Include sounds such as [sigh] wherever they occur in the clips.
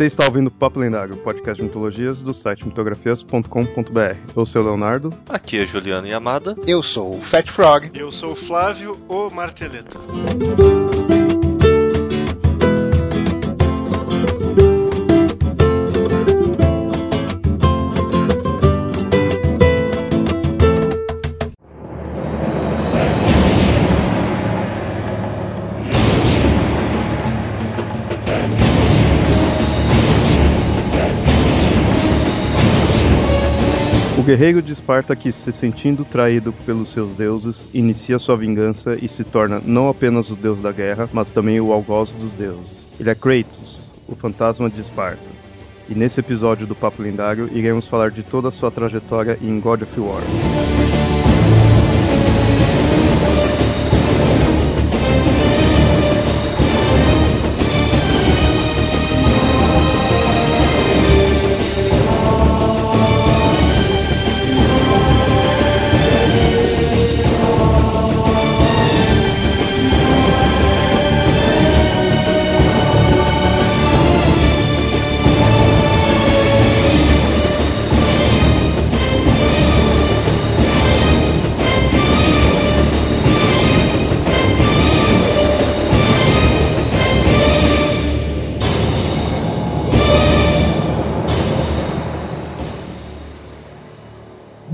Você está ouvindo Papo Lendário, podcast de mitologias do site mitografias.com.br. Eu sou o Leonardo. Aqui é Juliano Yamada. Eu sou o Fat Frog. Eu sou o Flávio, o Marteleta. Guerreiro de Esparta que, se sentindo traído pelos seus deuses, inicia sua vingança e se torna não apenas o deus da guerra, mas também o algoz dos deuses. Ele é Kratos, o fantasma de Esparta. E nesse episódio do Papo Lendário, iremos falar de toda a sua trajetória em God of War.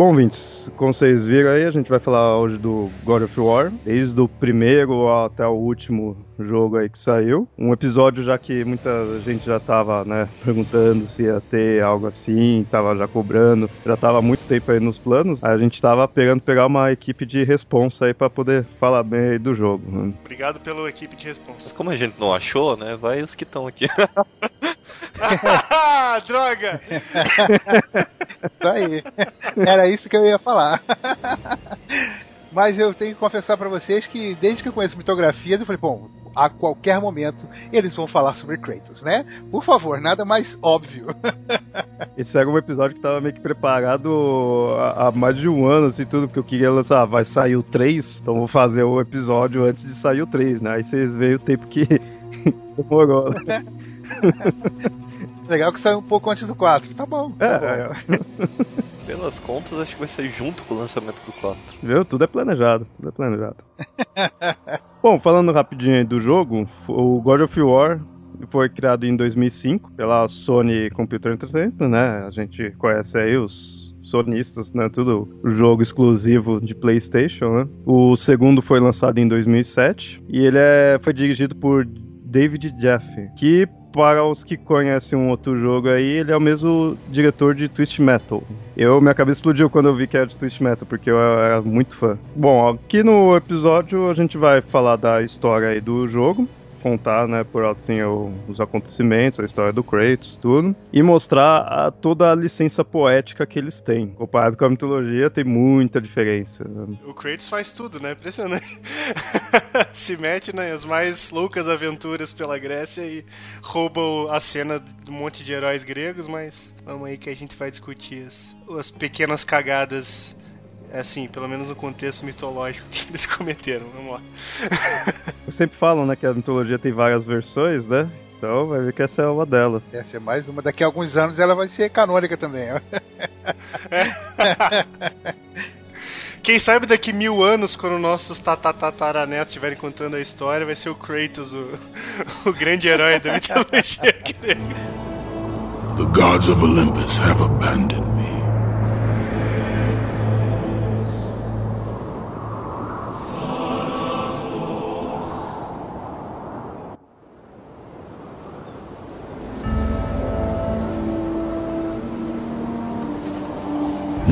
Bom, ouvintes, como vocês viram aí, a gente vai falar hoje do God of War, desde o primeiro até o último jogo aí que saiu. Um episódio já que muita gente já tava, né, perguntando se ia ter algo assim, tava já cobrando, já tava há muito tempo aí nos planos. A gente tava pegando pegar uma equipe de responsa aí para poder falar bem aí do jogo. Né? Obrigado pela equipe de Mas responsa. como a gente não achou, né? Vai os que estão aqui. [laughs] [laughs] Droga! Isso [laughs] aí. Era isso que eu ia falar. Mas eu tenho que confessar pra vocês que desde que eu conheço mitografias, eu falei, bom, a qualquer momento eles vão falar sobre Kratos, né? Por favor, nada mais óbvio. [laughs] Esse era um episódio que tava meio que preparado há, há mais de um ano, assim, tudo, porque eu queria lançar, ah, vai sair o 3, então vou fazer o episódio antes de sair o 3, né? Aí vocês veem o tempo que demorou, né? Legal que saiu um pouco antes do 4. Tá bom. Tá bom. É, [laughs] Pelas contas, acho que vai sair junto com o lançamento do 4. viu? Tudo é planejado, tudo é planejado. [laughs] Bom, falando rapidinho aí do jogo, o God of War foi criado em 2005 pela Sony Computer Entertainment, né? A gente conhece aí os sonistas, né? Tudo jogo exclusivo de PlayStation, né? O segundo foi lançado em 2007 e ele é, foi dirigido por David Jaffe, que para os que conhecem um outro jogo aí, ele é o mesmo diretor de Twist Metal. Eu, minha cabeça explodiu quando eu vi que era de Twist Metal, porque eu era muito fã. Bom, aqui no episódio a gente vai falar da história aí do jogo, contar, né, por alto assim, os acontecimentos, a história do Kratos, tudo, e mostrar a- toda a licença poética que eles têm. Comparado com a mitologia, tem muita diferença. né? O Kratos faz tudo, né? Impressionante. [laughs] Se mete nas mais loucas aventuras pela Grécia e rouba a cena de um monte de heróis gregos, mas vamos aí que a gente vai discutir as, as pequenas cagadas, assim, pelo menos no contexto mitológico que [laughs] eles cometeram. Vamos lá. Sempre falam, né, que a mitologia tem várias versões, né? Então vai ver que essa é uma delas. Essa é mais uma. Daqui a alguns anos ela vai ser canônica também. ó. [laughs] Quem sabe daqui mil anos, quando nossos tatataranetos estiverem contando a história, vai ser o Kratos, o, [laughs] o grande herói da mitologia grega. The gods of Olympus have abandoned me.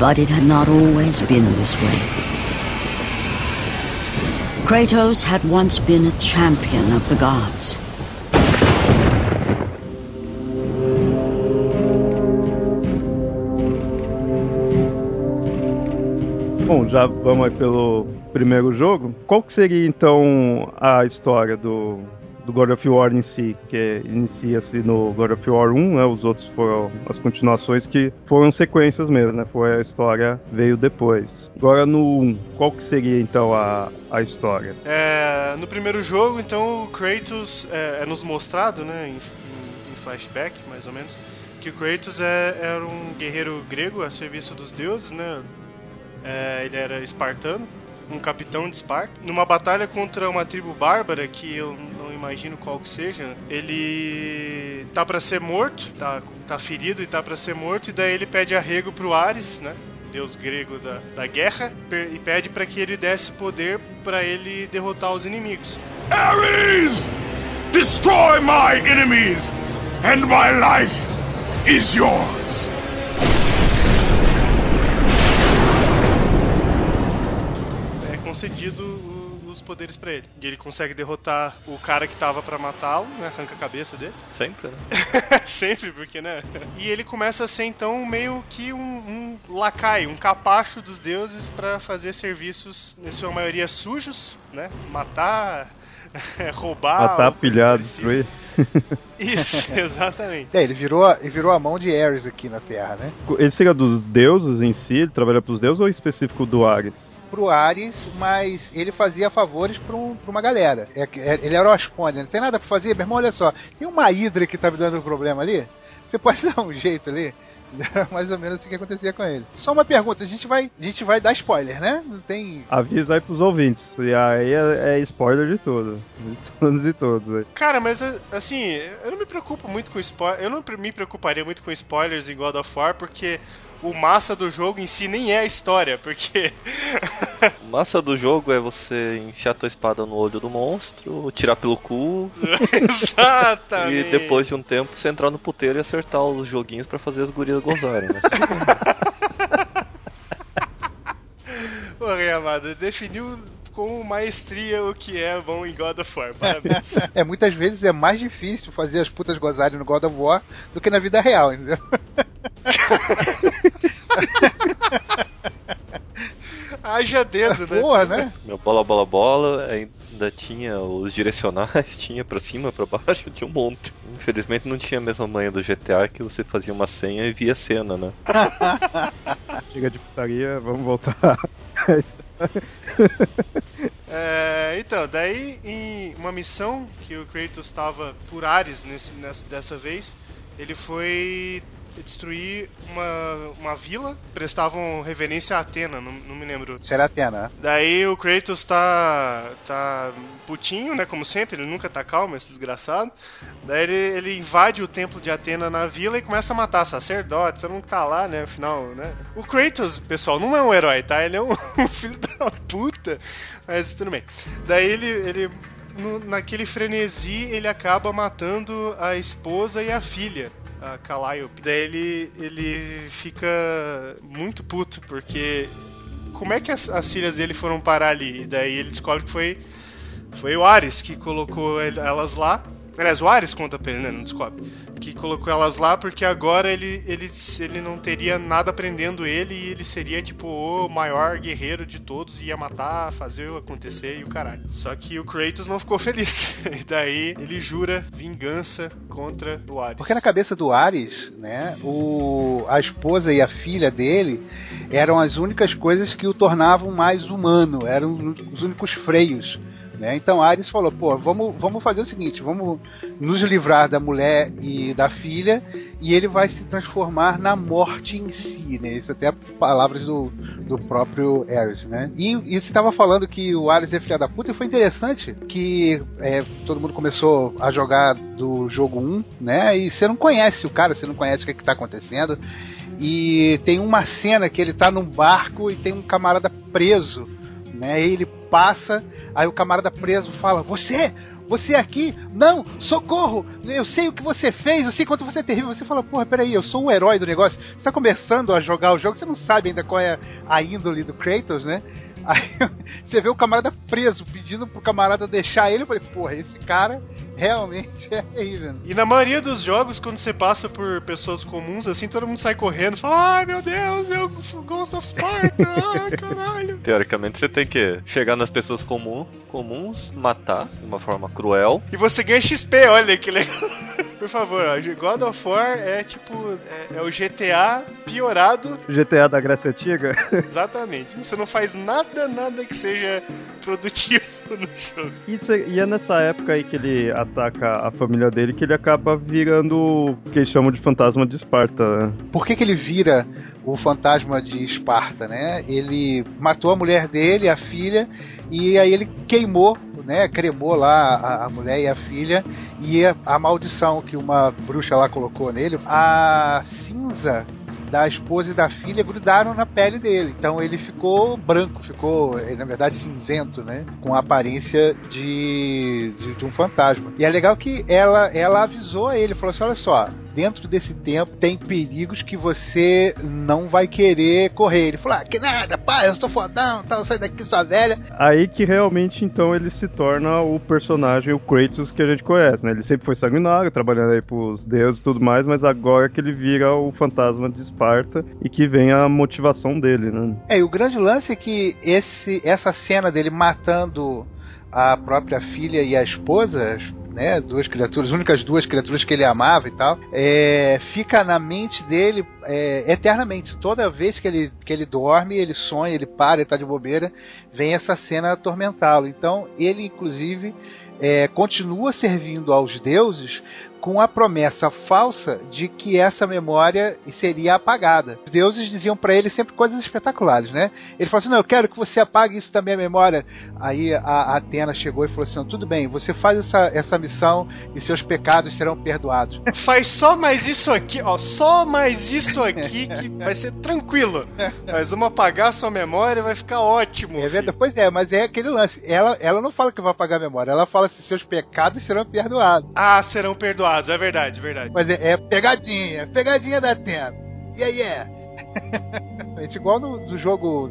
But it had not always been this way. Kratos had once been a champion of the gods. Bom, já vamos aí pelo primeiro jogo. Qual que seria então a história do do God of War em si, que inicia-se no God of War 1, né? Os outros foram as continuações que foram sequências mesmo, né? Foi a história veio depois. Agora no 1, qual que seria então a, a história? É, no primeiro jogo, então, o Kratos é, é nos mostrado, né, em, em flashback, mais ou menos, que o Kratos é, era um guerreiro grego a serviço dos deuses, né? É, ele era espartano, um capitão de Esparta. Numa batalha contra uma tribo bárbara, que eu imagino qual que seja, ele tá para ser morto, tá, tá ferido e tá para ser morto, e daí ele pede arrego pro Ares, né? Deus grego da, da guerra, e pede para que ele desse poder para ele derrotar os inimigos. Ares! Destroy my enemies, and my life is yours. é concedido os poderes pra ele. E ele consegue derrotar o cara que tava pra matá-lo, né? Arranca a cabeça dele. [laughs] Sempre, né? [laughs] Sempre, porque, né? E ele começa a ser, então, meio que um, um lacaio, um capacho dos deuses pra fazer serviços, em sua maioria, sujos, né? Matar, [laughs] roubar... Matar, pilhar, parecida. destruir. [laughs] Isso, exatamente. É, ele virou, ele virou a mão de Ares aqui na Terra, né? Ele seria dos deuses em si, ele trabalha pros deuses ou em específico do Ares? Pro Ares, mas ele fazia favores pra, um- pra uma galera. É que- é- ele era o Aspone, não tem nada pra fazer. Meu irmão, olha só, tem uma hidra que tá me dando problema ali. Você pode [laughs] dar um jeito ali? Era [laughs] mais ou menos assim que acontecia com ele. Só uma pergunta, a gente vai, a gente vai dar spoiler, né? Não tem. Avisa aí pros ouvintes. E aí é, é spoiler de tudo. De [laughs] todos e todos aí. Cara, mas assim, eu não me preocupo muito com spoilers. Eu não me preocuparia muito com spoilers em God of War, porque o massa do jogo em si nem é a história, porque. [laughs] O massa do jogo é você enfiar tua espada no olho do monstro, tirar pelo cu [laughs] Exatamente. e depois de um tempo você entrar no puteiro e acertar os joguinhos pra fazer as gurias gozarem. Né? [laughs] Ô, Amado, definiu com maestria o que é bom em God of War. Parabéns. É, muitas vezes é mais difícil fazer as putas gozarem no God of War do que na vida real, entendeu? [laughs] Haja dedo, né? Porra, né? Meu bola, bola, bola, ainda tinha os direcionais, [laughs] tinha pra cima, pra baixo, tinha um monte. Infelizmente não tinha a mesma manha do GTA que você fazia uma senha e via a cena, né? [laughs] Chega de putaria, vamos voltar. É, então, daí em uma missão que o Kratos estava por Ares nesse, nessa, dessa vez, ele foi destruir uma, uma vila, prestavam reverência a Atena, não, não me lembro. Será Atena, né? Daí o Kratos tá, tá putinho, né, como sempre, ele nunca tá calmo, esse desgraçado. Daí ele, ele invade o templo de Atena na vila e começa a matar sacerdotes, todo mundo tá lá, né, afinal, né. O Kratos, pessoal, não é um herói, tá? Ele é um, [laughs] um filho da puta, mas tudo bem. Daí ele, ele no- naquele frenesi, ele acaba matando a esposa e a filha a Calliope. Daí ele, ele fica muito puto, porque como é que as, as filhas dele foram parar ali? E daí ele descobre que foi, foi o Ares que colocou el- elas lá. Aliás, o Ares conta pra ele, né? Não descobre. Que colocou elas lá porque agora ele, ele, ele não teria nada prendendo ele e ele seria, tipo, o maior guerreiro de todos e ia matar, fazer acontecer e o caralho. Só que o Kratos não ficou [laughs] feliz. E daí ele jura vingança contra o Ares. Porque na cabeça do Ares, né, o, a esposa e a filha dele eram as únicas coisas que o tornavam mais humano, eram os únicos freios. Né? Então Ares falou, pô, vamos, vamos fazer o seguinte, vamos nos livrar da mulher e da filha e ele vai se transformar na morte em si, né? Isso até é palavras do, do próprio Ares, né? E, e você estava falando que o Ares é filha da puta e foi interessante que é, todo mundo começou a jogar do jogo 1, né? E você não conhece o cara, você não conhece o que, é que tá acontecendo. E tem uma cena que ele tá num barco e tem um camarada preso, né? Ele passa, aí o camarada preso fala: Você! Você aqui? Não! Socorro! Eu sei o que você fez, eu sei quanto você é terrível. Você fala, porra, peraí, eu sou o herói do negócio. Você tá começando a jogar o jogo, você não sabe ainda qual é a índole do Kratos, né? Aí [laughs] você vê o camarada preso, pedindo pro camarada deixar ele. Eu falei, porra, esse cara realmente é terrível. E na maioria dos jogos, quando você passa por pessoas comuns, assim, todo mundo sai correndo e fala: Ai meu Deus, o Ghost of Sparta, [laughs] ai caralho. Teoricamente você tem que chegar nas pessoas comum, comuns, matar de uma forma cruel. E você ganha XP, olha que legal. [laughs] Por favor, ó, God of War é tipo. É, é o GTA piorado. GTA da Grécia Antiga? [laughs] Exatamente. Você não faz nada, nada que seja produtivo [laughs] no jogo. Isso é- e é nessa época aí que ele ataca a família dele que ele acaba virando o que eles chamam de fantasma de Esparta. né? Por que, que ele vira o fantasma de Esparta, né? Ele matou a mulher dele, a filha, e aí ele queimou, né? Cremou lá a, a mulher e a filha, e a, a maldição que uma bruxa lá colocou nele, a cinza da esposa e da filha grudaram na pele dele. Então ele ficou branco, ficou, eh, na verdade, cinzento, né? Com a aparência de, de, de um fantasma. E é legal que ela, ela avisou a ele, falou assim: olha só, dentro desse tempo tem perigos que você não vai querer correr. Ele falou: ah, que nada, pai, eu sou fodão, tal, sai daqui, sua velha. Aí que realmente então ele se torna o personagem, o Kratos que a gente conhece, né? Ele sempre foi sanguinário, trabalhando aí pros deuses e tudo mais, mas agora que ele vira o fantasma de Esparta e que vem a motivação dele, né? É, e o grande lance é que esse, essa cena dele matando a própria filha e a esposa, né, duas criaturas, únicas duas criaturas que ele amava e tal, é, fica na mente dele é, eternamente. Toda vez que ele, que ele dorme, ele sonha, ele para, ele tá de bobeira, vem essa cena atormentá-lo. Então, ele, inclusive, é, continua servindo aos deuses com a promessa falsa de que essa memória seria apagada. Os deuses diziam para ele sempre coisas espetaculares, né? Ele falou assim: Não, eu quero que você apague isso da minha memória. Aí a, Atena chegou e falou assim: Tudo bem, você faz essa, essa missão e seus pecados serão perdoados. [laughs] Faz só mais isso aqui, ó. Só mais isso aqui que [laughs] vai ser tranquilo. Nós vamos apagar a sua memória e vai ficar ótimo. É filho. verdade, pois é, mas é aquele lance. Ela, ela não fala que vai apagar a memória, ela fala assim: seus pecados serão perdoados. Ah, serão perdoados, é verdade, é verdade. Mas é, é pegadinha, pegadinha da Atena. E aí é. [laughs] Gente, igual no, do jogo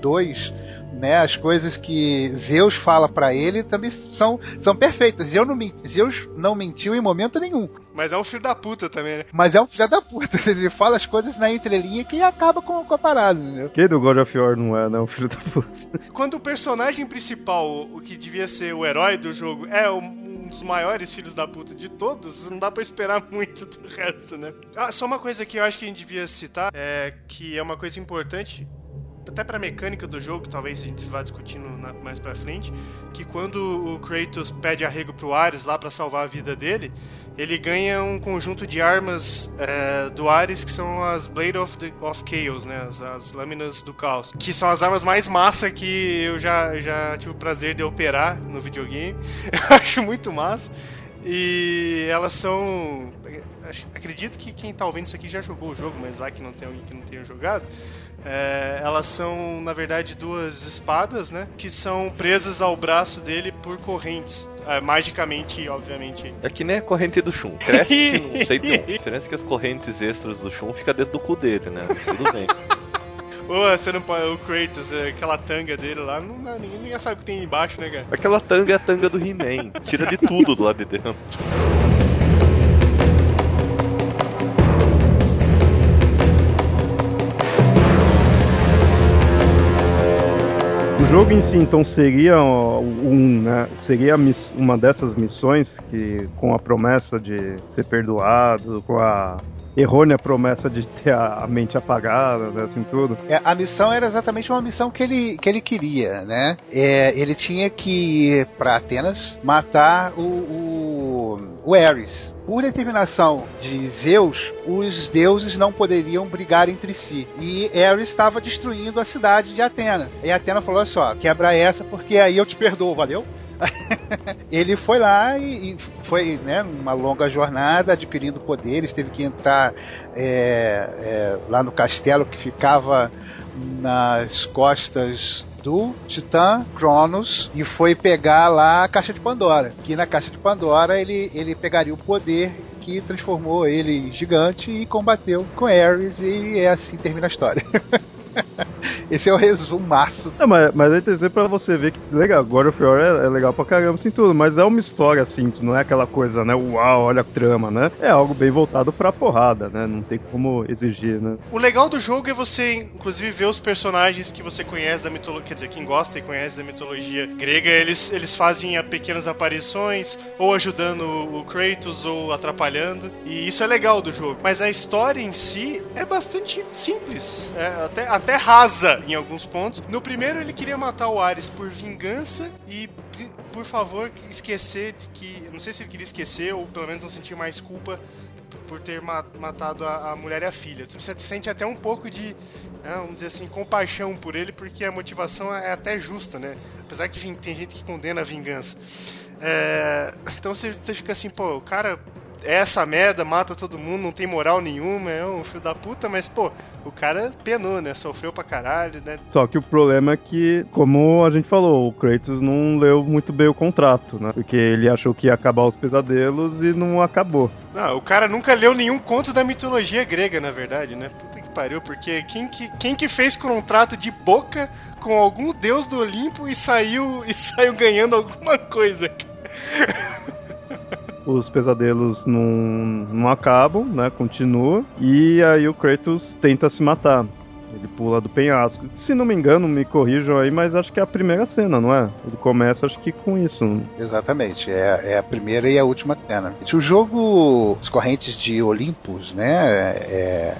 2, né? As coisas que Zeus fala pra ele também são, são perfeitas. Zeus não, Zeus não mentiu em momento nenhum. Mas é um filho da puta também, né? Mas é um filho da puta. [laughs] Ele fala as coisas na entrelinha que acaba com, com a parada, entendeu? Quem do God of War não é, não, filho da puta? Quando o personagem principal, o que devia ser o herói do jogo, é um um dos maiores filhos da puta de todos, não dá pra esperar [laughs] muito do resto, né? Ah, só uma coisa que eu acho que a gente devia citar, é que é uma coisa importante, até pra mecânica do jogo, talvez a gente vá discutindo na- mais pra frente, que quando o Kratos pede arrego pro Ares lá pra salvar a vida dele, ele ganha um conjunto de armas é, do Ares que são as Blade of, the, of Chaos, né? As, as lâminas do caos. Que são as armas mais massa que eu já, já tive o prazer de operar no videogame. [laughs] Eu acho muito massa. E elas são. Acredito que quem tá ouvindo isso aqui já jogou o jogo, mas vai que não tem alguém que não tenha jogado. É, elas são, na verdade, duas espadas, né? Que são presas ao braço dele por correntes. É, magicamente, obviamente. É que nem a corrente do Shun. Cresce, [laughs] não sei. A diferença é que as correntes extras do Shun ficam dentro do cu dele, né? Tudo bem. [laughs] Ô, você não pode. O Kratos, é, aquela tanga dele lá, não, não- ninguém, ninguém sabe o que tem embaixo, né, cara? Aquela tanga é a tanga do He-Man. Tira de tudo do lado de dentro. Jogo em si, então, seria um, né, seria uma dessas missões que, com a promessa de ser perdoado, com a errônea promessa de ter a, mente apagada, né, assim tudo. É, a missão era exatamente uma missão que ele, que ele queria, né? É, ele tinha que ir pra Atenas matar o, o, o Ares. Por determinação de Zeus, os deuses não poderiam brigar entre si. E Ares estava destruindo a cidade de Atena. E Atena falou: olha só, quebra essa porque aí eu te perdoo, valeu? [laughs] ele foi lá e, e foi né, uma longa jornada adquirindo poderes, teve que entrar é, é, lá no castelo que ficava nas costas do Titã Cronos e foi pegar lá a caixa de Pandora. Que na caixa de Pandora ele, ele pegaria o poder que transformou ele em gigante e combateu com Ares e é assim termina a história. [laughs] [laughs] Esse é o resumaço. Não, mas, mas é interessante pra você ver que, legal, God of War é, é legal pra caramba, assim, tudo, mas é uma história simples, não é aquela coisa, né, uau, olha a trama, né? É algo bem voltado pra porrada, né? Não tem como exigir, né? O legal do jogo é você, inclusive, ver os personagens que você conhece da mitologia, quer dizer, quem gosta e conhece da mitologia grega, eles, eles fazem pequenas aparições, ou ajudando o Kratos, ou atrapalhando, e isso é legal do jogo. Mas a história em si é bastante simples, é até, até rasa em alguns pontos. No primeiro, ele queria matar o Ares por vingança e por favor, esquecer de que. Não sei se ele queria esquecer ou pelo menos não sentir mais culpa por ter matado a, a mulher e a filha. Você sente até um pouco de, né, vamos dizer assim, compaixão por ele, porque a motivação é até justa, né? Apesar que tem gente que condena a vingança. É, então você fica assim, pô, o cara essa merda, mata todo mundo, não tem moral nenhuma, é um filho da puta, mas, pô, o cara penou, né? Sofreu pra caralho, né? Só que o problema é que, como a gente falou, o Kratos não leu muito bem o contrato, né? Porque ele achou que ia acabar os pesadelos e não acabou. Não, o cara nunca leu nenhum conto da mitologia grega, na verdade, né? Puta que pariu, porque quem que, quem que fez contrato de boca com algum deus do Olimpo e saiu, [laughs] e saiu ganhando alguma coisa, cara? [laughs] os pesadelos não, não acabam, né? Continua. E aí o Kratos tenta se matar. Ele pula do penhasco. Se não me engano, me corrijam aí, mas acho que é a primeira cena, não é? Ele começa, acho que com isso. Exatamente, é, é a primeira e a última cena. O jogo As Correntes de Olympus, né? É,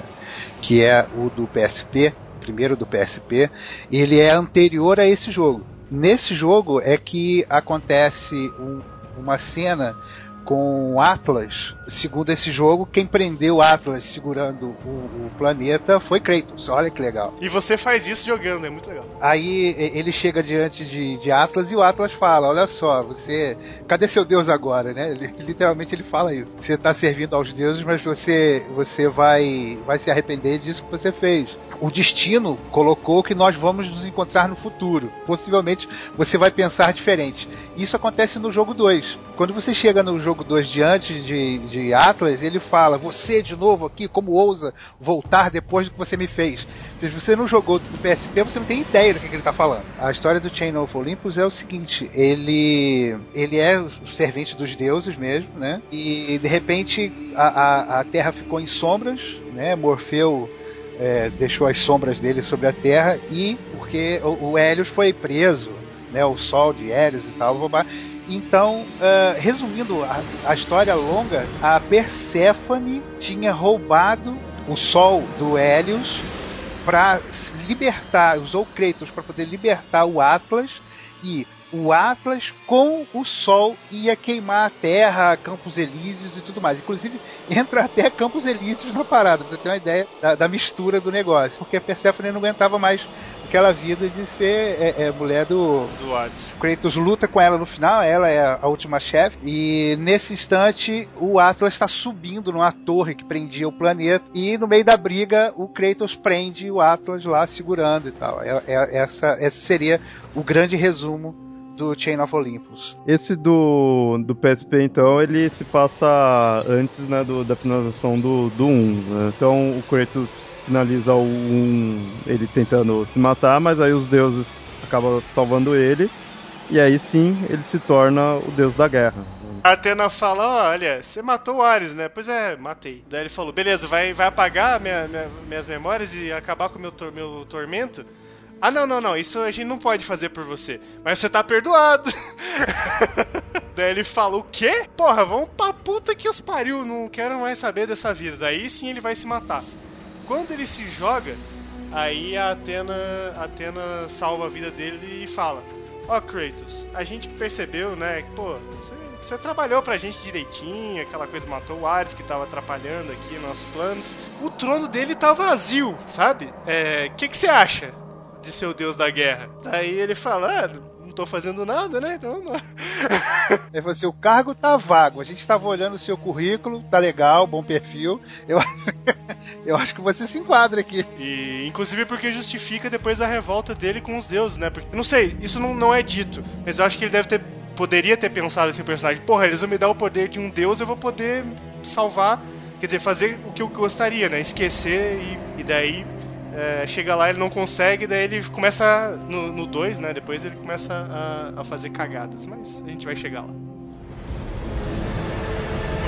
que é o do PSP, primeiro do PSP, ele é anterior a esse jogo. Nesse jogo é que acontece um, uma cena com Atlas. Segundo esse jogo, quem prendeu Atlas segurando o, o, planeta foi Kratos. Olha que legal. E você faz isso jogando, é muito legal. Aí ele chega diante de, de Atlas e o Atlas fala: Olha só, você. Cadê seu Deus agora, né? Ele, [laughs] literalmente ele fala isso. Você está servindo aos deuses, mas você, você vai, vai se arrepender disso que você fez o destino colocou que nós vamos nos encontrar no futuro. Possivelmente você vai pensar diferente. Isso acontece no jogo 2. Quando você chega no jogo 2 diante de, de Atlas, ele fala: Você de novo aqui, como ousa voltar depois do que você me fez? Se você não jogou no PSP, você não tem ideia do que, que ele está falando. A história do Chain of Olympus é o seguinte: ele, ele é o servente dos deuses mesmo, né? E de repente a, a, a Terra ficou em sombras, né? Morfeu é, deixou as sombras dele sobre a Terra e porque o, o Hélios foi preso, né, o Sol de Hélios e tal, então, uh, resumindo a, a, história longa, a Perséfone tinha roubado o Sol do Hélios para libertar, usou Kratos para poder libertar o Atlas e o Atlas com o Sol ia queimar a Terra, Campos Elíseos e tudo mais. Inclusive, entra até Campos Elíseos na parada, pra você ter uma ideia da, da mistura do negócio. Porque a Persephone não aguentava mais aquela vida de ser é, é, mulher do, do Hades. Kratos luta com ela no final, ela é a última chefe, e nesse instante o Atlas está subindo numa torre que prendia o planeta, e no meio da briga o Kratos prende o Atlas lá segurando e tal. É, é, essa, esse seria o grande resumo do Chain of Olympus. Esse do, do PSP, então, ele se passa antes né, do, da finalização do, do 1. Né? Então o Kratos finaliza o 1 ele tentando se matar, mas aí os deuses acabam salvando ele. E aí sim ele se torna o deus da guerra. A Atena fala, olha, você matou o Ares, né? Pois é, matei. Daí ele falou, beleza, vai, vai apagar minha, minha, minhas memórias e acabar com o meu, meu tormento? Ah, não, não, não, isso a gente não pode fazer por você. Mas você tá perdoado. [laughs] Daí ele fala: O quê? Porra, vamos pra puta que os pariu, não quero mais saber dessa vida. Daí sim ele vai se matar. Quando ele se joga, aí a Atena, a Atena salva a vida dele e fala: Ó, oh, Kratos, a gente percebeu, né, que, pô, você, você trabalhou pra gente direitinho, aquela coisa matou o Ares que tava atrapalhando aqui nossos planos. O trono dele tá vazio, sabe? É. O que, que você acha? De ser o deus da guerra. Daí ele fala, ah, não tô fazendo nada, né? Então não. [laughs] Ele falou assim, o cargo tá vago, a gente tava olhando o seu currículo, tá legal, bom perfil. Eu, [laughs] eu acho que você se enquadra aqui. E inclusive porque justifica depois a revolta dele com os deuses, né? Porque, não sei, isso não, não é dito, mas eu acho que ele deve ter poderia ter pensado assim, o personagem, porra, eles vão me dar o poder de um deus, eu vou poder salvar, quer dizer, fazer o que eu gostaria, né? Esquecer e, e daí é, chega lá, ele não consegue, daí ele começa no 2, né? Depois ele começa a, a fazer cagadas, mas a gente vai chegar lá.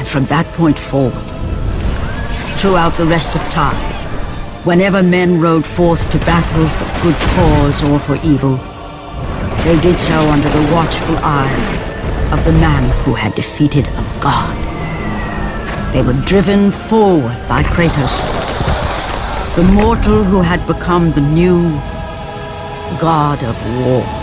And from that point forward, throughout the rest of time, whenever men rode forth to battle for good cause or for evil, they did so under the watchful eye of the man who had defeated a god. They were driven forward by Kratos, the mortal who had become the new god of war.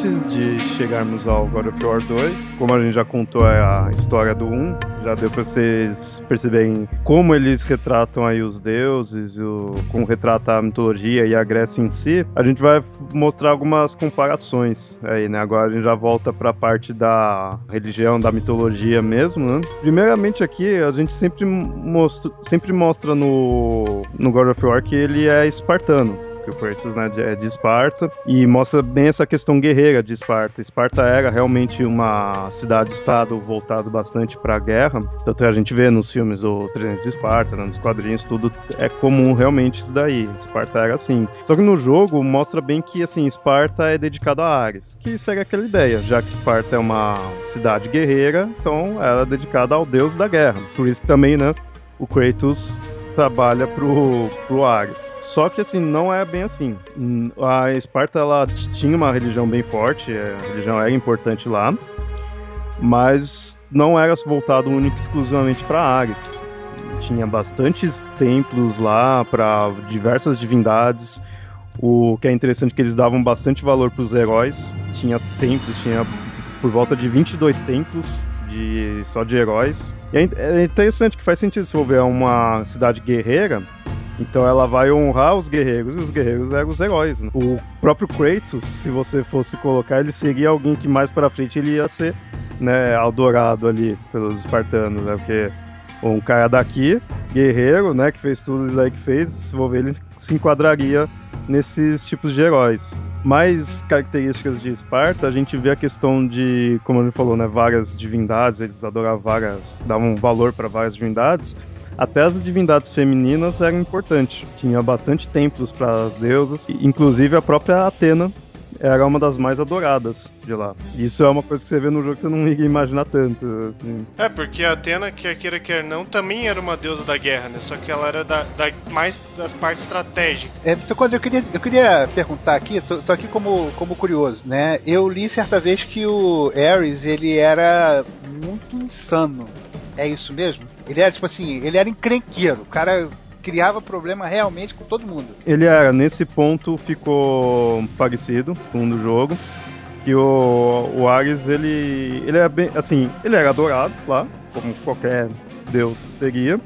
Antes de chegarmos ao God of War 2, como a gente já contou a história do 1, já deu pra vocês perceberem como eles retratam aí os deuses, o, como retrata a mitologia e a Grécia em si, a gente vai mostrar algumas comparações aí, né? Agora a gente já volta pra parte da religião, da mitologia mesmo, né? Primeiramente aqui, a gente sempre mostra, sempre mostra no, no God of War que ele é espartano que o Kratos né, é de Esparta, e mostra bem essa questão guerreira de Esparta. Esparta era realmente uma cidade-estado voltado bastante para a guerra, tanto a gente vê nos filmes do 300 de Esparta, né, nos quadrinhos, tudo é comum realmente isso daí. Esparta era assim. Só que no jogo mostra bem que assim, Esparta é dedicado a Ares, que segue aquela ideia, já que Esparta é uma cidade guerreira, então ela é dedicada ao deus da guerra. Por isso que também, né, o Kratos trabalha pro, pro Ares. Só que assim, não é bem assim. A Esparta ela tinha uma religião bem forte, a religião era importante lá, mas não era voltado único exclusivamente para Ares. Tinha bastantes templos lá para diversas divindades. O que é interessante é que eles davam bastante valor para os heróis. Tinha templos, tinha por volta de 22 templos de só de heróis. E é interessante que faz sentido se for ver uma cidade guerreira, então ela vai honrar os guerreiros, e os guerreiros eram os heróis. Né? O próprio Kratos, se você fosse colocar, ele seria alguém que mais pra frente ele ia ser né, adorado ali pelos espartanos, né? Porque um cara daqui, guerreiro, né, que fez tudo isso aí que fez, se for ver, ele se enquadraria nesses tipos de heróis. Mais características de Esparta, a gente vê a questão de, como ele falou, né, várias divindades, eles adoravam várias, davam valor para várias divindades, até as divindades femininas eram importantes. Tinha bastante templos para as deusas, inclusive a própria Atena era uma das mais adoradas de lá. Isso é uma coisa que você vê no jogo que você não ia imaginar tanto. Assim. É, porque a Atena, quer queira, quer não, também era uma deusa da guerra, né? Só que ela era da, da mais das partes estratégicas. É, então, quando eu queria, eu queria perguntar aqui, tô, tô, aqui como, como curioso, né? Eu li certa vez que o Ares, ele era muito insano. É isso mesmo? Ele era, tipo assim, ele era encrenqueiro. O cara criava problema realmente com todo mundo. Ele era, nesse ponto ficou parecido com o jogo. Que o, o Ares, ele, ele é bem, assim, ele era adorado lá, como qualquer deus seria,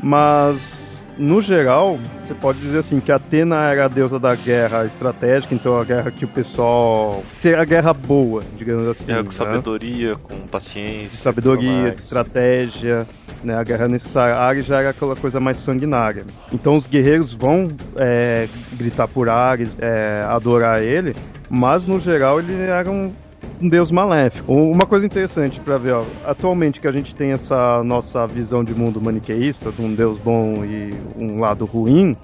mas no geral, você pode dizer assim que Atena era a deusa da guerra estratégica, então a guerra que o pessoal. Ser a guerra boa, digamos assim. Com né? sabedoria, com paciência. Sabedoria, estratégia, né? A guerra necessária. Ares já era aquela coisa mais sanguinária. Então os guerreiros vão é, gritar por Ares, é, adorar ele, mas no geral ele era um um deus maléfico. Uma coisa interessante para ver, ó, atualmente que a gente tem essa nossa visão de mundo maniqueísta, de um deus bom e um lado ruim,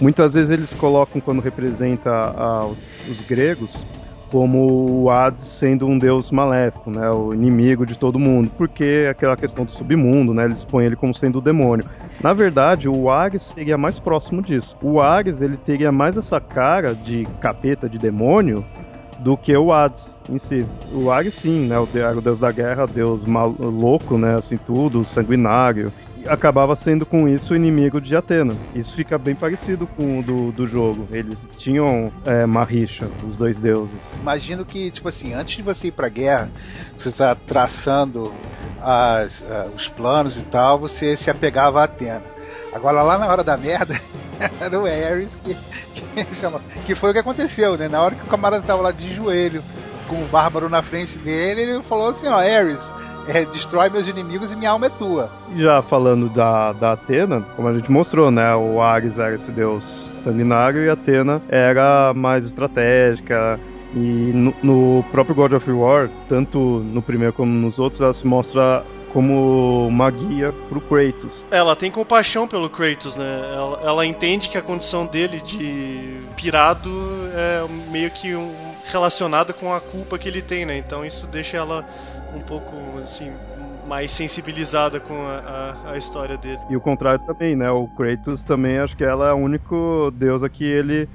muitas vezes eles colocam quando representa a, os, os gregos como o Hades sendo um deus maléfico, né, o inimigo de todo mundo, porque aquela questão do submundo, né, eles põem ele como sendo o demônio. Na verdade, o Ares seria mais próximo disso. O Ares ele teria mais essa cara de capeta, de demônio, do que o Hades em si. O Ares sim, né, o deus da guerra, deus mal, louco, né, assim tudo, sanguinário. acabava sendo com isso o inimigo de Atena. Isso fica bem parecido com o do, do jogo. Eles tinham é, os dois deuses. Imagino que, tipo assim, antes de você ir pra guerra, você tá traçando as, ah, os planos e tal, você se apegava a Atena. Agora lá na hora da merda, [laughs] era o Ares que, que, [laughs] que foi o que aconteceu, né? Na hora que o camarada tava lá de joelho com o bárbaro na frente dele, ele falou assim, ó, Ares, é, destrói meus inimigos e minha alma é tua. Já falando da, da Atena, como a gente mostrou, né? O Ares era esse deus sanguinário e a Atena era mais estratégica. E no, no próprio God of War, tanto no primeiro como nos outros, ela se mostra como uma guia pro Kratos. Ela tem compaixão pelo Kratos, né? Ela, ela entende que a condição dele de pirado é meio que um, relacionada com a culpa que ele tem, né? Então isso deixa ela um pouco assim mais sensibilizada com a, a, a, história dele. E o contrário também, né? O Kratos também acho que ela é o único deus que ele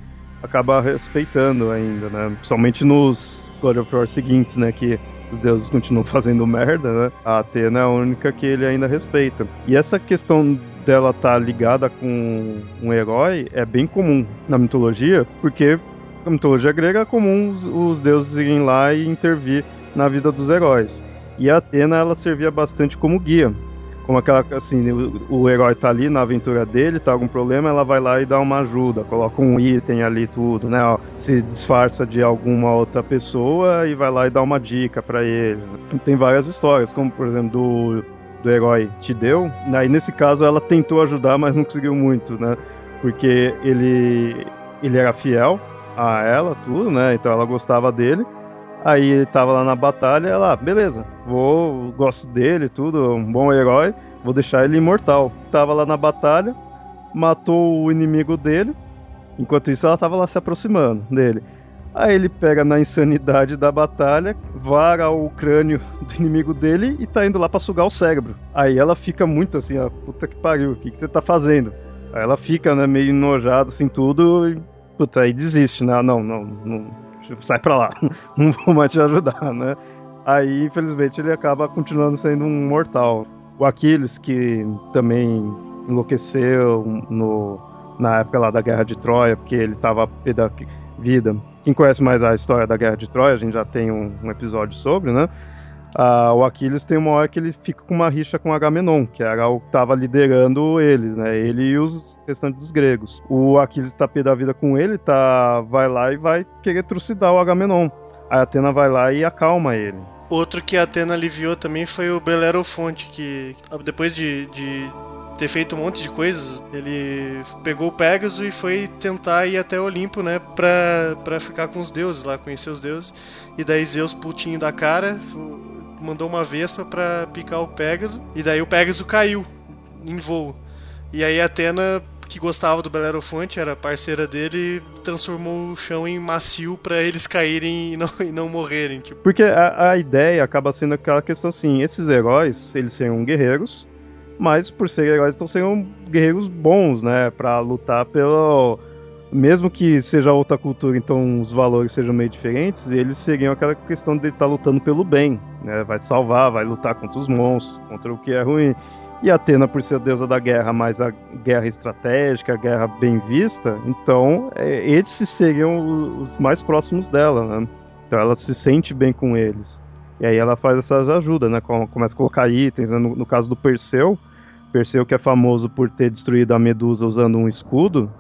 acaba respeitando ainda, né? Principalmente nos God of War seguintes, né? Que os deuses continuam [laughs] fazendo merda, né? A Atena é a única que ele ainda respeita. E essa questão dela estar tá ligada com um herói é bem comum na mitologia, porque na mitologia grega é comum os, os deuses irem lá e intervir na vida dos heróis. E a Atena ela servia bastante como guia. Como aquela, assim, o, o herói tá ali na aventura dele, tá algum problema, ela vai lá e dá uma ajuda, coloca um item ali, tudo, né? Ó, se disfarça de alguma outra pessoa e vai lá e dá uma dica para ele. Tem várias histórias, como por exemplo do, do herói Tideu. Aí nesse caso ela tentou ajudar, mas não conseguiu muito, né? Porque ele, ele era fiel a ela, tudo, né? Então ela gostava dele. Aí ele tava lá na batalha, ela, ah, beleza, vou, gosto dele, tudo, um bom herói, vou deixar ele imortal. Tava lá na batalha, matou o inimigo dele, enquanto isso ela tava lá se aproximando dele. Aí ele pega na insanidade da batalha, vara o crânio do inimigo dele e tá indo lá pra sugar o cérebro. Aí ela fica muito assim, ó, puta que pariu, o que, que você tá fazendo? Aí ela fica, né, meio enojada assim, tudo, e, puta, aí desiste, né? Não, não, não Tipo, sai pra lá, [laughs] não vou mais te ajudar, né? Aí, infelizmente, ele acaba continuando sendo um mortal. O Aquiles, que também enlouqueceu no, na época lá da Guerra de Troia, porque ele estava pé da vida. Quem conhece mais a história da Guerra de Troia, a gente já tem um, um episódio sobre, né? Ah, o Aquiles tem uma hora que ele fica com uma rixa com Agamenon, que era o que estava liderando eles, né? Ele e os restantes dos gregos. O Aquiles tá pé da vida com ele, tá, vai lá e vai querer trucidar o Agamenon. A Atena vai lá e acalma ele. Outro que a Atena aliviou também foi o Belerofonte, que depois de, de ter feito um monte de coisas, ele pegou o Pegasus e foi tentar ir até o Olimpo, né, pra, pra ficar com os deuses lá, conhecer os deuses. E daí Zeus, putinho da cara, mandou uma vespa para picar o Pégaso, e daí o Pégaso caiu em voo. E aí a Atena, que gostava do Belerofonte, era parceira dele, transformou o chão em macio para eles caírem e não, [laughs] e não morrerem. Tipo. Porque a, a ideia acaba sendo aquela questão assim, esses heróis, eles seriam guerreiros, mas por serem heróis, estão sendo guerreiros bons, né, para lutar pelo mesmo que seja outra cultura, então os valores sejam meio diferentes, eles seriam aquela questão de estar tá lutando pelo bem, né? Vai salvar, vai lutar contra os monstros, contra o que é ruim. E Atena, por ser a deusa da guerra, mais a guerra estratégica, a guerra bem vista, então é, esses seriam os mais próximos dela, né? Então ela se sente bem com eles. E aí ela faz essas ajudas, né? Começa a colocar itens, né? no, no caso do Perseu, Perseu que é famoso por ter destruído a Medusa usando um escudo,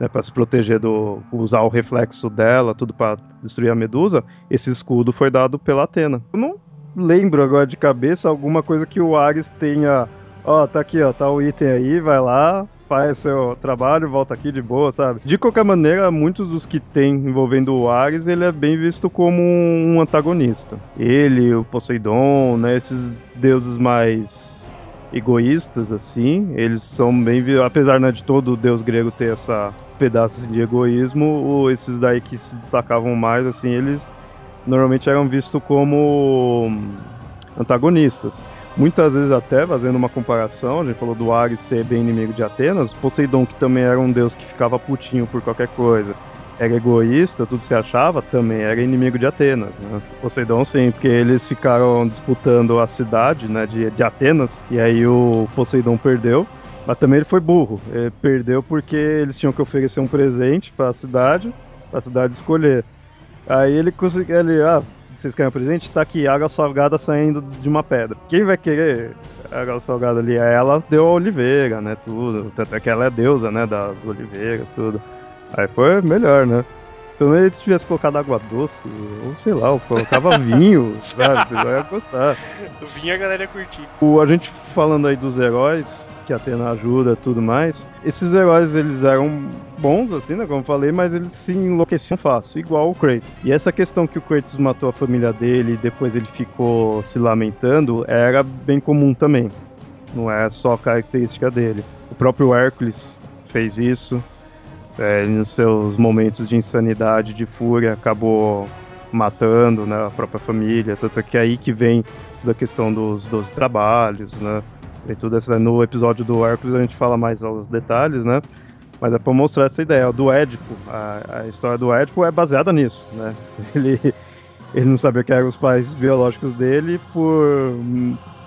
né, para se proteger do usar o reflexo dela, tudo para destruir a Medusa, esse escudo foi dado pela Atena. Eu não lembro agora de cabeça alguma coisa que o Ares tenha, ó, oh, tá aqui, ó, tá o item aí, vai lá, faz seu trabalho, volta aqui de boa, sabe? De qualquer maneira, muitos dos que tem envolvendo o Ares, ele é bem visto como um antagonista. Ele, o Poseidon, né, esses deuses mais egoístas assim, eles são bem apesar né, de todo deus grego ter essa pedaços de egoísmo, esses daí que se destacavam mais, assim, eles normalmente eram vistos como antagonistas. Muitas vezes até, fazendo uma comparação, a gente falou do Ares ser bem inimigo de Atenas, Poseidon, que também era um deus que ficava putinho por qualquer coisa, era egoísta, tudo se achava, também era inimigo de Atenas. Né? Poseidon sim, porque eles ficaram disputando a cidade né, de, de Atenas, e aí o Poseidon perdeu. Mas também ele foi burro. Ele perdeu porque eles tinham que oferecer um presente para a cidade, para a cidade escolher. Aí ele conseguiu, ele, ah, vocês querem um presente? Tá aqui, água salgada saindo de uma pedra. Quem vai querer água salgada ali? Ela deu a oliveira, né, tudo. Tanto é que ela é deusa, né, das oliveiras, tudo. Aí foi melhor, né? Pelo menos ele tivesse colocado água doce, ou sei lá, ou colocava [laughs] vinho, sabe? Você vai gostar. Vinho a galera ia curtir. O, a gente falando aí dos heróis, que a Atena ajuda tudo mais, esses heróis eles eram bons, assim, né? Como eu falei, mas eles se enlouqueciam fácil, igual o Kratos. E essa questão que o Kratos matou a família dele e depois ele ficou se lamentando era bem comum também. Não é só característica dele. O próprio Hércules fez isso é, nos seus momentos de insanidade, de fúria, acabou matando né, a própria família. Tanto que é aí que vem da questão dos 12 trabalhos, né? Tem tudo essa, no episódio do Hércules a gente fala mais aos detalhes, né? Mas é para mostrar essa ideia. Do Édipo, a, a, história do Édipo é baseada nisso, né? [laughs] Ele, ele não sabia que eram os pais biológicos dele por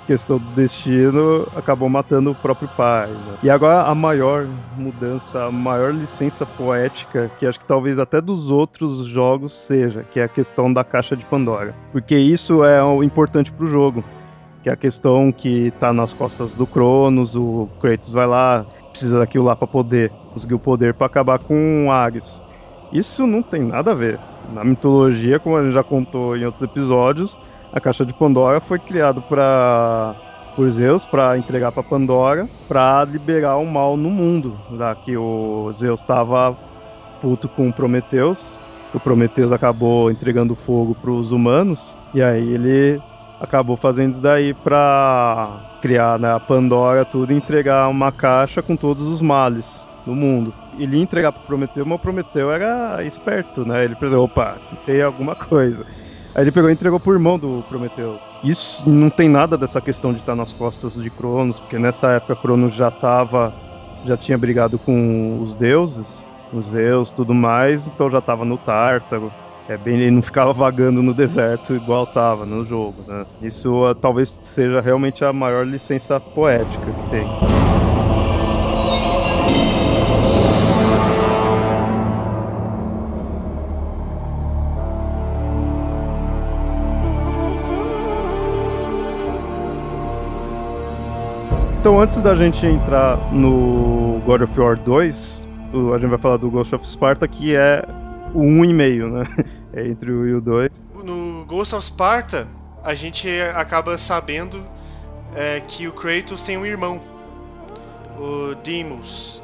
questão do destino, acabou matando o próprio pai. Né? E agora a maior mudança, a maior licença poética, que acho que talvez até dos outros jogos seja, que é a questão da caixa de Pandora. Porque isso é o importante pro jogo. Que é a questão que tá nas costas do Cronos, o Kratos vai lá, precisa daquilo lá para poder conseguir o poder para acabar com o Ares. Isso não tem nada a ver. Na mitologia, como a gente já contou em outros episódios, a caixa de Pandora foi criado para por Zeus para entregar para Pandora para liberar o mal no mundo, já que o Zeus estava puto com Prometeus. O Prometeus acabou entregando fogo para os humanos e aí ele acabou fazendo isso daí para criar né, a Pandora tudo e entregar uma caixa com todos os males do mundo. Ele ia entregar para Prometeu, mas o Prometeu era esperto, né? Ele pensou, opa, tem alguma coisa. Aí ele pegou e entregou pro irmão do Prometeu. Isso não tem nada dessa questão de estar nas costas de Cronos, porque nessa época Cronos já tava. já tinha brigado com os deuses, os Zeus tudo mais, então já tava no Tártaro. É bem, ele não ficava vagando no deserto igual tava no jogo, né? Isso uh, talvez seja realmente a maior licença poética que tem. Então, antes da gente entrar no God of War 2, a gente vai falar do Ghost of Sparta, que é o 1,5, né? [laughs] É entre o e o 2. No Ghost of Sparta, a gente acaba sabendo é, que o Kratos tem um irmão, o Deimos,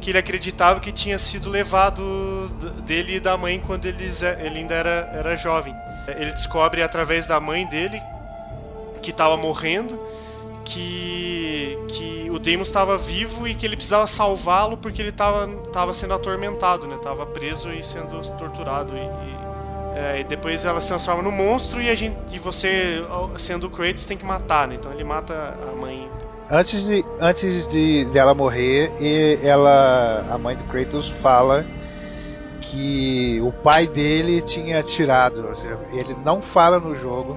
que ele acreditava que tinha sido levado dele e da mãe quando eles, é, ele ainda era, era jovem. Ele descobre através da mãe dele que estava morrendo que, que o Deimos estava vivo e que ele precisava salvá-lo porque ele estava sendo atormentado, né? Tava preso e sendo torturado e, e, é, e, depois ela se transforma no monstro e a gente e você sendo o Kratos tem que matar, né? Então ele mata a mãe. Antes de antes de dela morrer, e ela a mãe do Kratos fala que o pai dele tinha tirado, ele não fala no jogo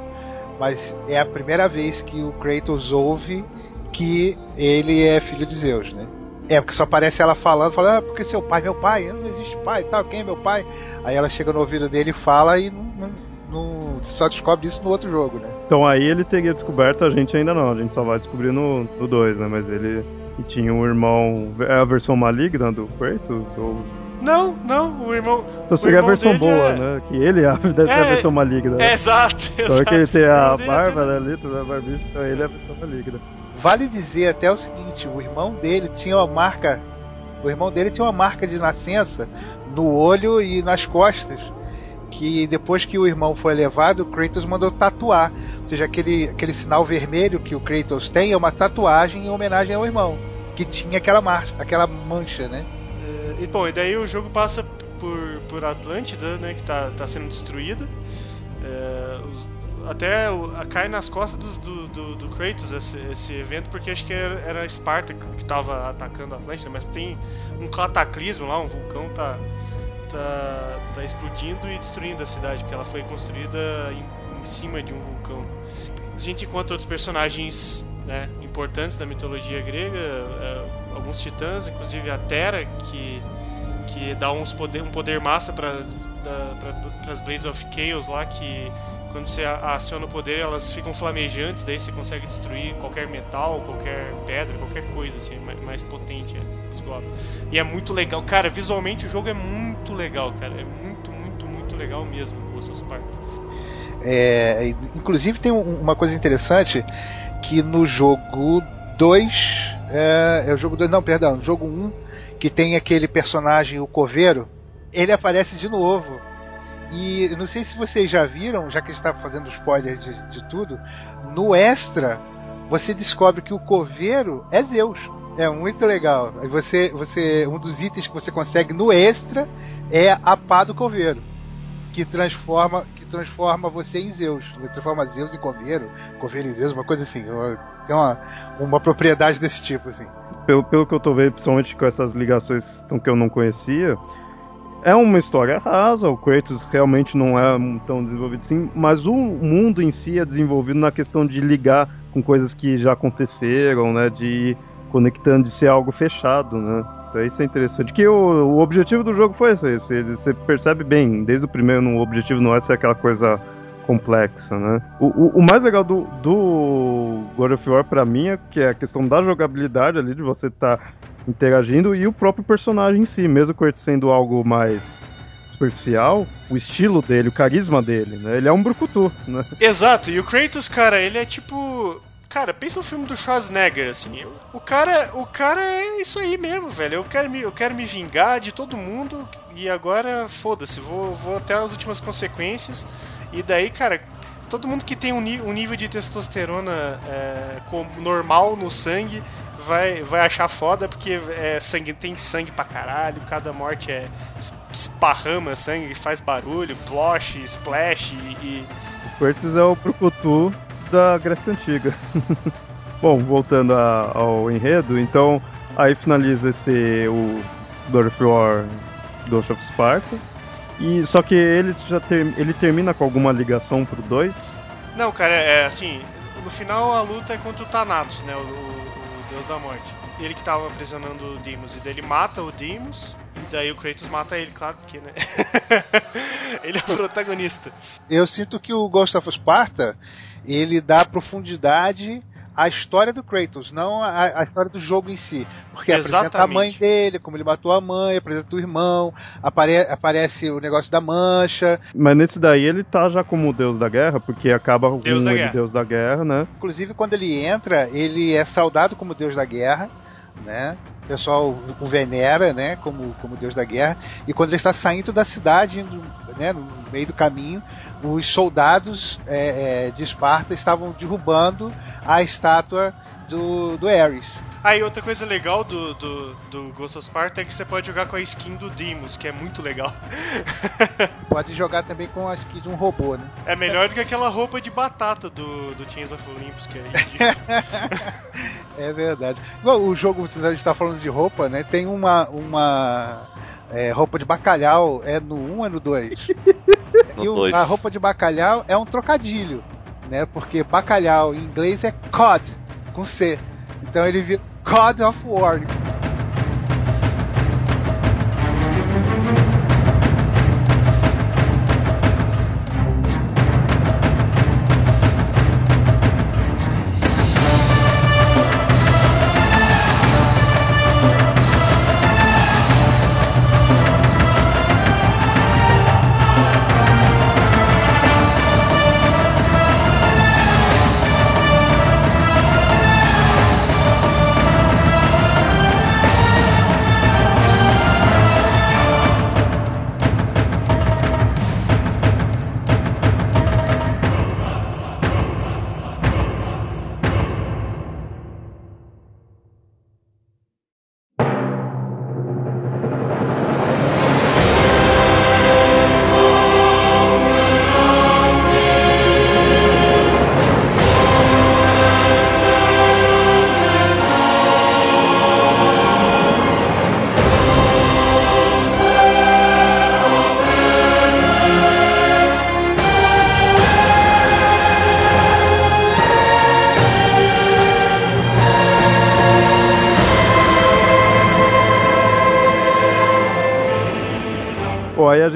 mas é a primeira vez que o Kratos ouve que ele é filho de Zeus, né? É, porque só aparece ela falando, falando, ah, porque seu pai, meu pai, não existe pai tal, quem é meu pai? Aí ela chega no ouvido dele e fala e não, não, não, só descobre isso no outro jogo, né? Então aí ele teria descoberto, a gente ainda não, a gente só vai descobrir no 2, né? Mas ele tinha um irmão, é a versão maligna do Kratos? Ou não, não, o irmão. Então seria a versão boa, é... né? Que ele é, [laughs] deve é, ser a versão maligna. É, exato, Só que ele tem a barba, né? Ali, a barbicha, então ele é a versão maligna. Vale dizer até o seguinte: o irmão dele tinha uma marca. O irmão dele tinha uma marca de nascença no olho e nas costas. Que depois que o irmão foi levado, o Kratos mandou tatuar. Ou seja, aquele, aquele sinal vermelho que o Kratos tem é uma tatuagem em homenagem ao irmão. Que tinha aquela marcha, aquela mancha, né? e bom, e daí o jogo passa por, por Atlântida, né, que tá, tá sendo destruída. É, os, até cai nas costas do, do, do, Kratos esse, esse, evento, porque acho que era, era Esparta que estava atacando a Atlântida, mas tem um cataclismo lá, um vulcão tá, tá, tá explodindo e destruindo a cidade, porque ela foi construída em, em cima de um vulcão. A gente encontra outros personagens né, importantes da mitologia grega, é, alguns titãs, inclusive a Terra, que, que dá uns poder, um poder massa para as Blades of Chaos lá, que quando você aciona o poder elas ficam flamejantes, daí você consegue destruir qualquer metal, qualquer pedra, qualquer coisa assim, mais, potente é, os E é muito legal, cara, visualmente o jogo é muito legal, cara, é muito, muito, muito legal mesmo, o of Sparta. É, inclusive tem uma coisa interessante que no jogo 2, é, é o jogo 2, não, perdão, no jogo 1, um, que tem aquele personagem, o Coveiro, ele aparece de novo e não sei se vocês já viram, já que a gente está fazendo spoiler de, de tudo, no extra você descobre que o coveiro é Zeus. É muito legal. Você, você, um dos itens que você consegue no extra é a pá do coveiro, que transforma, que transforma você em Zeus. Você transforma Zeus em coveiro, coveiro em Zeus, uma coisa assim. Tem uma, uma propriedade desse tipo, assim. Pelo, pelo que eu tô vendo, principalmente com essas ligações que eu não conhecia, é uma história rasa, o Kratos realmente não é tão desenvolvido assim, mas o mundo em si é desenvolvido na questão de ligar com coisas que já aconteceram, né, de ir conectando, de ser algo fechado, né. Então isso é interessante. Que o, o objetivo do jogo foi esse, esse, você percebe bem, desde o primeiro, o objetivo não é ser aquela coisa complexa, né? O, o, o, mais legal do, do God of War pra mim é que é a questão da jogabilidade ali, de você estar tá interagindo e o próprio personagem em si, mesmo com ele sendo algo mais superficial, o estilo dele, o carisma dele, né? Ele é um brucutu, né? Exato, e o Kratos, cara, ele é tipo cara, pensa no filme do Schwarzenegger, assim. O cara, o cara é isso aí mesmo, velho. Eu quero me, eu quero me vingar de todo mundo e agora foda-se, vou, vou até as últimas consequências. E daí, cara, todo mundo que tem um, um nível de testosterona é, normal no sangue vai, vai achar foda porque é, sangue, tem sangue pra caralho, cada morte é esparrama sangue, faz barulho, plosh, splash e. O Pertis é o Procutu da Grécia Antiga. [laughs] Bom, voltando a, ao enredo, então aí finaliza esse o Lord of War Ghost of Sparta. E só que ele já ter, ele termina com alguma ligação pro 2? Não, cara, é assim, no final a luta é contra o Thanatos, né, o, Deus da Morte. Ele que tava aprisionando o Deimos. E daí ele mata o Deimos. E daí o Kratos mata ele, claro, porque, né? [laughs] ele é o protagonista. Eu sinto que o Ghost of Sparta ele dá profundidade a história do Kratos, não a, a história do jogo em si. Porque Exatamente. apresenta a mãe dele, como ele matou a mãe, apresenta o irmão, apare, aparece o negócio da mancha. Mas nesse daí ele tá já como o deus da guerra, porque acaba com deus ele deus da guerra, né? Inclusive quando ele entra, ele é saudado como deus da guerra, né? O pessoal o venera, né, como, como deus da guerra. E quando ele está saindo da cidade, indo, né, no meio do caminho, os soldados é, é, de Esparta estavam derrubando a estátua do, do Ares. Aí ah, outra coisa legal do, do, do Ghost of Sparta é que você pode jogar com a skin do Deimos, que é muito legal. [laughs] pode jogar também com a skin de um robô, né? É melhor do que aquela roupa de batata do, do Chains of Olympus, que é [laughs] É verdade. Bom, o jogo, a gente tá falando de roupa, né? Tem uma, uma é, roupa de bacalhau, é no 1 ou é no 2? [laughs] e o, a roupa de bacalhau é um trocadilho, né? Porque bacalhau em inglês é cod, com C. Então ele vira God of War.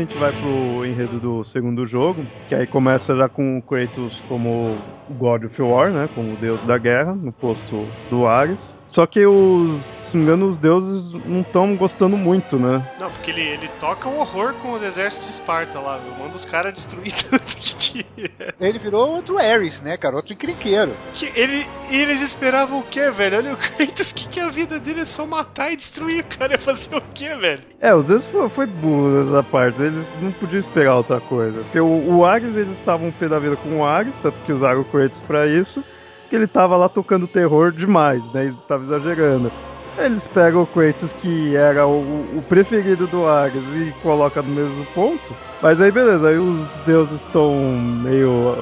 Gente vai pro enredo do segundo jogo, que aí começa já com Kratos como God of War, né? Como o deus da guerra, no posto do Ares. Só que os, se não me engano, os deuses não estão gostando muito, né? Não, porque ele, ele toca um horror com o exército de Esparta lá, viu? Manda os caras destruir [laughs] tudo que tinha. Ele virou outro Ares, né, cara? Outro encrenqueiro. Que ele, e eles esperavam o quê, velho? Olha o Kratos, que, que a vida dele é só matar e destruir, o cara ia fazer o quê, velho? É, os deuses foi, foi burro nessa parte, eles não podiam esperar outra coisa. Porque o, o Ares, eles estavam pé da vida com o Ares, tanto que usaram o Kratos pra isso, que ele tava lá tocando terror demais, né? Ele tava exagerando. Eles pegam o Kratos, que era o, o preferido do Ares, e colocam no mesmo ponto. Mas aí beleza, aí os deuses estão meio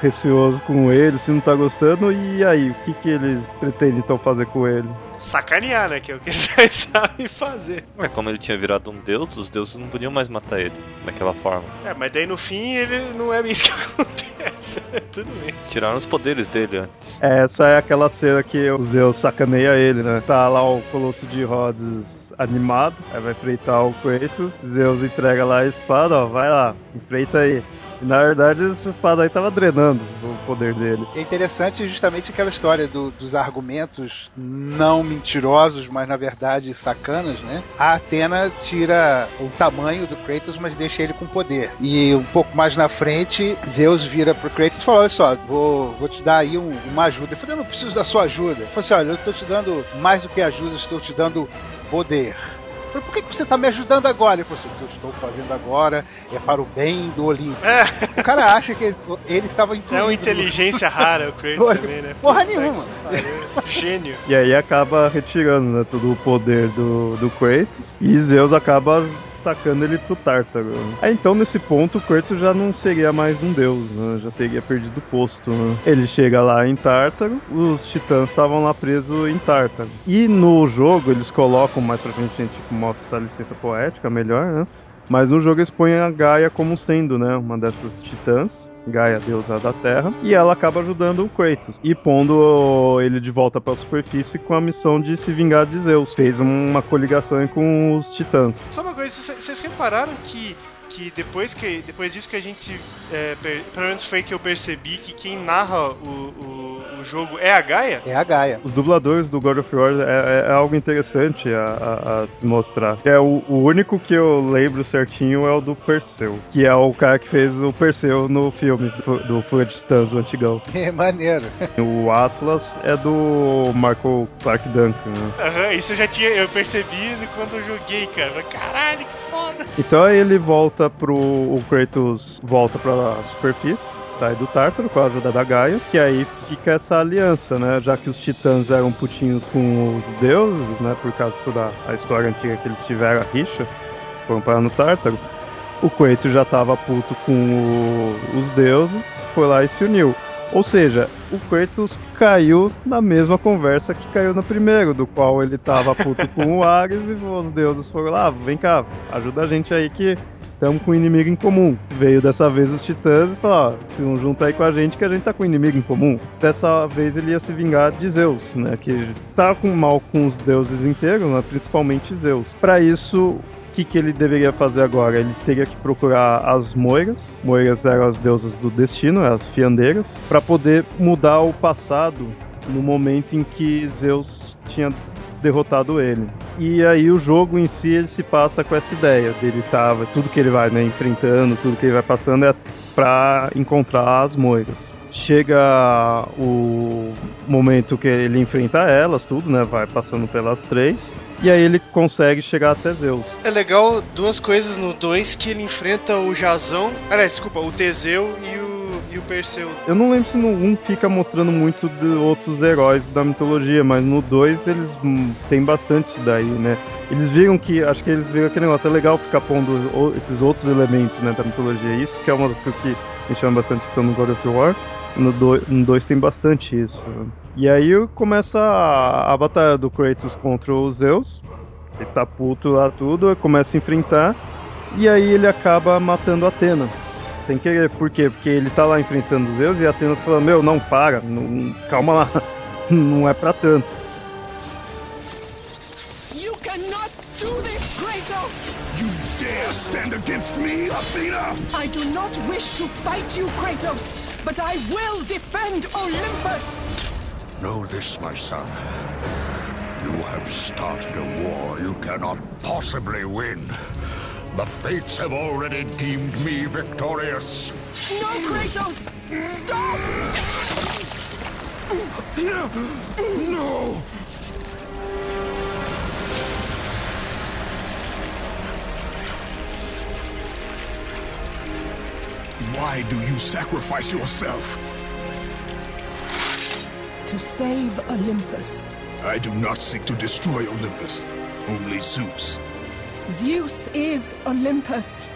receosos com ele, se não tá gostando, e aí, o que, que eles pretendem então fazer com ele? Sacanear, né? Que é o que eles [laughs] sabem fazer. Mas como ele tinha virado um deus, os deuses não podiam mais matar ele daquela forma. É, mas daí no fim ele não é isso que [laughs] acontece. Tudo bem. Tiraram os poderes dele antes. Essa é aquela cena que o Zeus sacaneia ele, né? Tá lá o Colosso de Rhodes animado, aí vai enfrentar o Kratos, Zeus entrega lá a espada, ó, vai lá, enfrenta aí. E na verdade essa espada aí tava drenando o poder dele. É interessante justamente aquela história do- dos argumentos não mentirosos, mas na verdade sacanas, né? A Atena tira o tamanho do Kratos, mas deixa ele com poder. E um pouco mais na frente, Zeus vira pro Kratos e fala: Olha só, vou, vou te dar aí um- uma ajuda. Ele falou: Eu não preciso da sua ajuda. Ele falou assim: Olha, eu estou te dando mais do que ajuda, estou te dando poder. Falei, Por que, que você está me ajudando agora? Ele falou assim, o que eu estou fazendo agora é para o bem do Olimpo. O cara acha que ele, ele estava É incluído. uma inteligência rara o Kratos [laughs] também, né? porra Puta nenhuma. Gênio. E aí acaba retirando né, todo o poder do, do Kratos. E Zeus acaba tacando ele pro Tártaro. Aí então, nesse ponto, o Kratos já não seria mais um deus, né? Já teria perdido o posto, né? Ele chega lá em Tártaro, os titãs estavam lá presos em Tártaro. E no jogo, eles colocam, mais pra a gente mostra essa licença poética melhor, né? Mas no jogo eles põem a Gaia como sendo, né, uma dessas titãs. Gaia, deusa da Terra, e ela acaba ajudando o Kratos e pondo ele de volta para a superfície com a missão de se vingar de Zeus. Fez uma coligação com os titãs. Só uma coisa, vocês repararam que, que depois que depois disso que a gente. É, per- pelo menos foi que eu percebi que quem narra o, o, o jogo é a Gaia? É a Gaia. Os dubladores do God of War é, é- é algo interessante a, a- a se mostrar. É o, o único que eu lembro certinho é o do Perseu, que é o cara que fez o Perseu no filme do, Fuga de Titãs, o antigão. [laughs] É maneiro. O Atlas é do Michael Clark Duncan, né? Aham, isso eu já tinha, eu percebi quando eu joguei, cara. Caralho, que foda! Então aí ele volta pro. O Kratos volta pra superfície, sai do Tártaro com a ajuda da Gaia, que aí fica essa aliança, né? Já que os titãs eram putinhos com os deuses, né? Por causa de toda a história antiga que eles tiveram, a rixa, foram parar no Tártaro. O Kratos já tava puto com o- os deuses, foi lá e se uniu. Ou seja, o Kratos caiu na mesma conversa que caiu no primeiro, do qual ele tava puto com o Ares e os deuses foram lá, vem cá, ajuda a gente aí que estamos com um inimigo em comum. Veio dessa vez os titãs e falou, ó, se não junta aí com a gente que a gente tá com um inimigo em comum. Dessa vez ele ia se vingar de Zeus, né, que tá com mal com os deuses inteiros, né, principalmente Zeus. Para isso, o que, que ele deveria fazer agora? Ele teria que procurar as moiras. Moiras eram as deusas do destino, as fiandeiras, para poder mudar o passado no momento em que Zeus tinha derrotado ele. E aí o jogo em si ele se passa com essa ideia dele tava tudo que ele vai né, enfrentando, tudo que ele vai passando é para encontrar as moiras. Chega o momento que ele enfrenta elas, tudo, né? Vai passando pelas três. E aí ele consegue chegar até Zeus. É legal duas coisas no 2 que ele enfrenta o Jazão. Aliás, desculpa, o Teseu e o, e o Perseu. Eu não lembro se no 1 fica mostrando muito de outros heróis da mitologia, mas no 2 eles hum, tem bastante daí, né? Eles viram que, acho que eles viram aquele negócio, é legal ficar pondo esses outros elementos né, da mitologia. Isso que é uma das coisas que me chama bastante atenção no God of War. No 2 tem bastante isso. E aí começa a, a batalha do Kratos contra o Zeus. Ele tá puto lá tudo, começa a enfrentar. E aí ele acaba matando Atena. Sem querer, por quê? Porque ele tá lá enfrentando os Zeus e a Atena fala, meu, não, para, não, calma lá, [laughs] não é pra tanto. You cannot do this, Kratos! You dare stand against me, Athena? I do not wish to fight you, Kratos, but I will defend Olympus! Know this, my son. You have started a war you cannot possibly win. The fates have already deemed me victorious. No, Kratos! Stop! Athena! No! Why do you sacrifice yourself? To save Olympus. I do not seek to destroy Olympus. Only Zeus. Zeus is Olympus.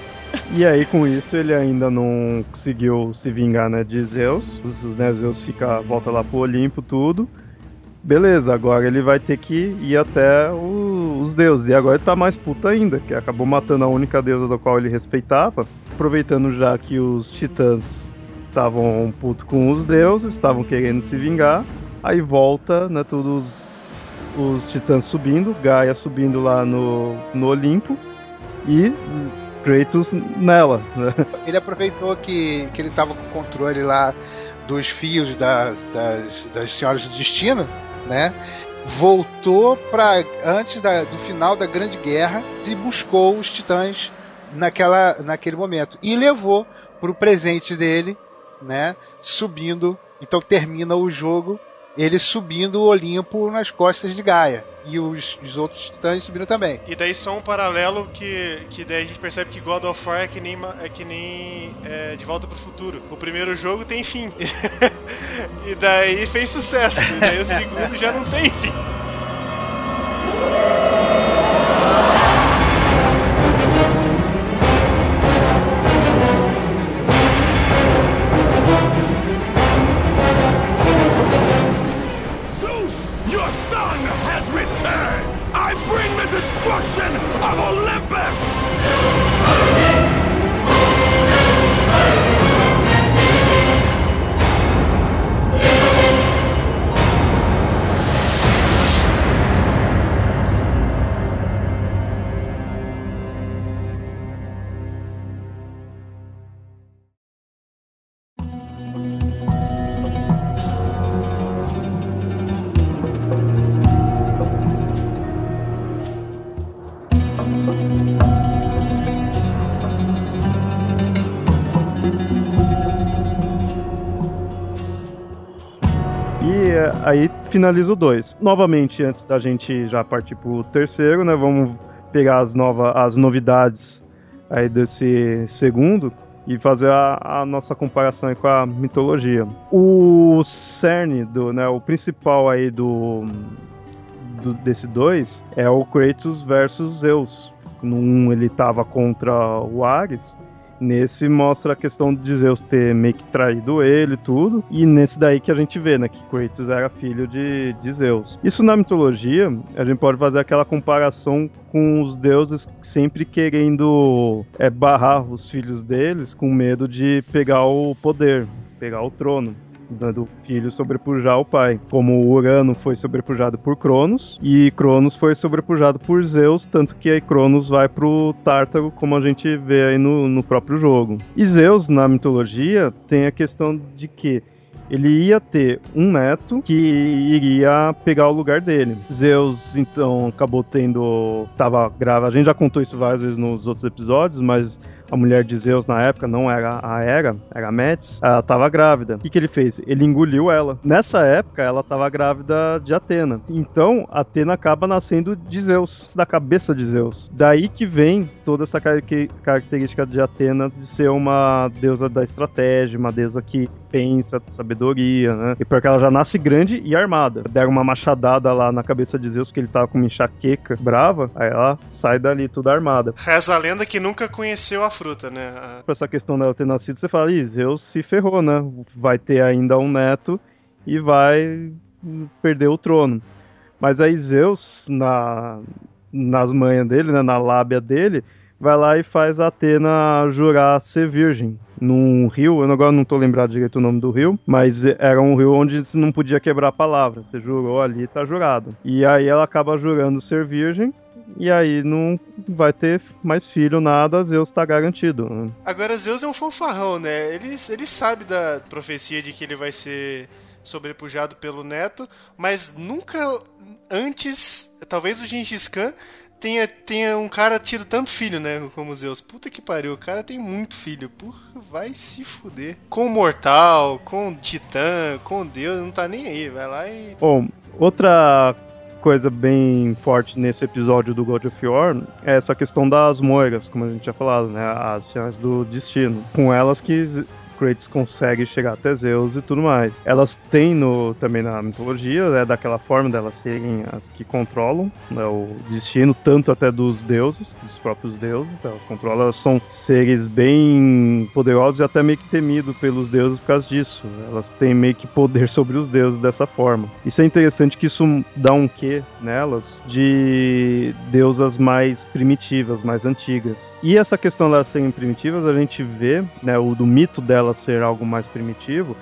E aí, com isso, ele ainda não conseguiu se vingar né, de Zeus. Né, Zeus fica, volta lá pro Olimpo, tudo. Beleza, agora ele vai ter que ir até o- os deuses. E agora ele tá mais puto ainda, que acabou matando a única deusa da qual ele respeitava. Aproveitando já que os titãs estavam puto com os deuses, estavam querendo se vingar. Aí volta, né, todos os titãs subindo, Gaia subindo lá no, no Olimpo. E Kratos nela, né? [laughs] Ele aproveitou que, que ele tava com o controle lá dos fios das, das, das senhoras do destino, né? Voltou para antes da- do final da Grande Guerra e buscou os titãs naquela, naquele momento e levou pro presente dele, né? Subindo. Então termina o jogo ele subindo o Olimpo nas costas de Gaia e os, os outros titãs subindo também. E daí só um paralelo que, que daí a gente percebe que God of War é que nem, é que nem é, De Volta pro Futuro. O primeiro jogo tem fim. [laughs] e daí fez sucesso. E daí o segundo já não tem fim. E é, aí finaliza o 2. Novamente, antes da gente já partir pro terceiro, né? Vamos pegar as, nova, as novidades aí desse segundo e fazer a, a nossa comparação com a mitologia. O cerne do, né, o principal aí do, do desse dois é o Kratos versus Zeus. No 1 um, ele tava contra o Ares, Nesse mostra a questão de Zeus ter meio que traído ele e tudo. E nesse daí que a gente vê, né? Que Kratos era filho de, de Zeus. Isso na mitologia, a gente pode fazer aquela comparação com os deuses sempre querendo é, barrar os filhos deles com medo de pegar o poder, pegar o trono do filho sobrepujar o pai. Como Urano foi sobrepujado por Cronos e Cronos foi sobrepujado por Zeus, tanto que aí Cronos vai pro Tártaro, como a gente vê aí no, no próprio jogo. E Zeus, na mitologia, tem a questão de que ele ia ter um neto que iria pegar o lugar dele. Zeus, então, acabou tendo. Tava grávida. A gente já contou isso várias vezes nos outros episódios, mas a mulher de Zeus na época não era a Hera, era a Metis, ela estava grávida. O que, que ele fez? Ele engoliu ela. Nessa época, ela estava grávida de Atena. Então, Atena acaba nascendo de Zeus, da cabeça de Zeus. Daí que vem toda essa característica de Atena de ser uma deusa da estratégia, uma deusa que pensa, sabedoria, né? E porque ela já nasce grande e armada. Deram uma machadada lá na cabeça de Zeus, porque ele tava com uma enxaqueca brava, aí ela sai dali toda armada. Reza a lenda que nunca conheceu a fruta, né? A... Por essa questão dela ter nascido, você fala, Zeus se ferrou, né? Vai ter ainda um neto e vai perder o trono. Mas aí Zeus, na, nas manhas dele, né, na lábia dele, vai lá e faz Atena jurar ser virgem num rio, eu agora não tô lembrado direito o nome do rio, mas era um rio onde você não podia quebrar a palavra, você jurou ali, tá jurado. E aí ela acaba jurando ser virgem, e aí não vai ter mais filho, nada, Zeus tá garantido. né? Agora, Zeus é um fanfarrão, né? Ele, ele sabe da profecia de que ele vai ser sobrepujado pelo neto, mas nunca antes, talvez o Gengis Khan tenha, tenha um cara tido tanto filho, né? Como Zeus. Puta que pariu, o cara tem muito filho. Porra, vai se fuder. Com o Mortal, com o Titã, com Deus, não tá nem aí. Vai lá e. Bom, outra coisa bem forte nesse episódio do God of War é essa questão das moiras, como a gente tinha falado, né? As senhoras do destino. Com elas que Kratos consegue chegar até Zeus e tudo mais. Elas têm no, também na mitologia, é daquela forma delas serem as que controlam né, o destino, tanto até dos deuses, dos próprios deuses. Elas controlam, elas são seres bem poderosos e até meio que temidos pelos deuses por causa disso. Elas têm meio que poder [laughs] sobre os deuses dessa forma. Isso é interessante que isso dá um quê nelas de deusas mais primitivas, mais antigas. E essa questão delas serem primitivas, a gente vê, né, o do mito delas ser algo mais primitivo,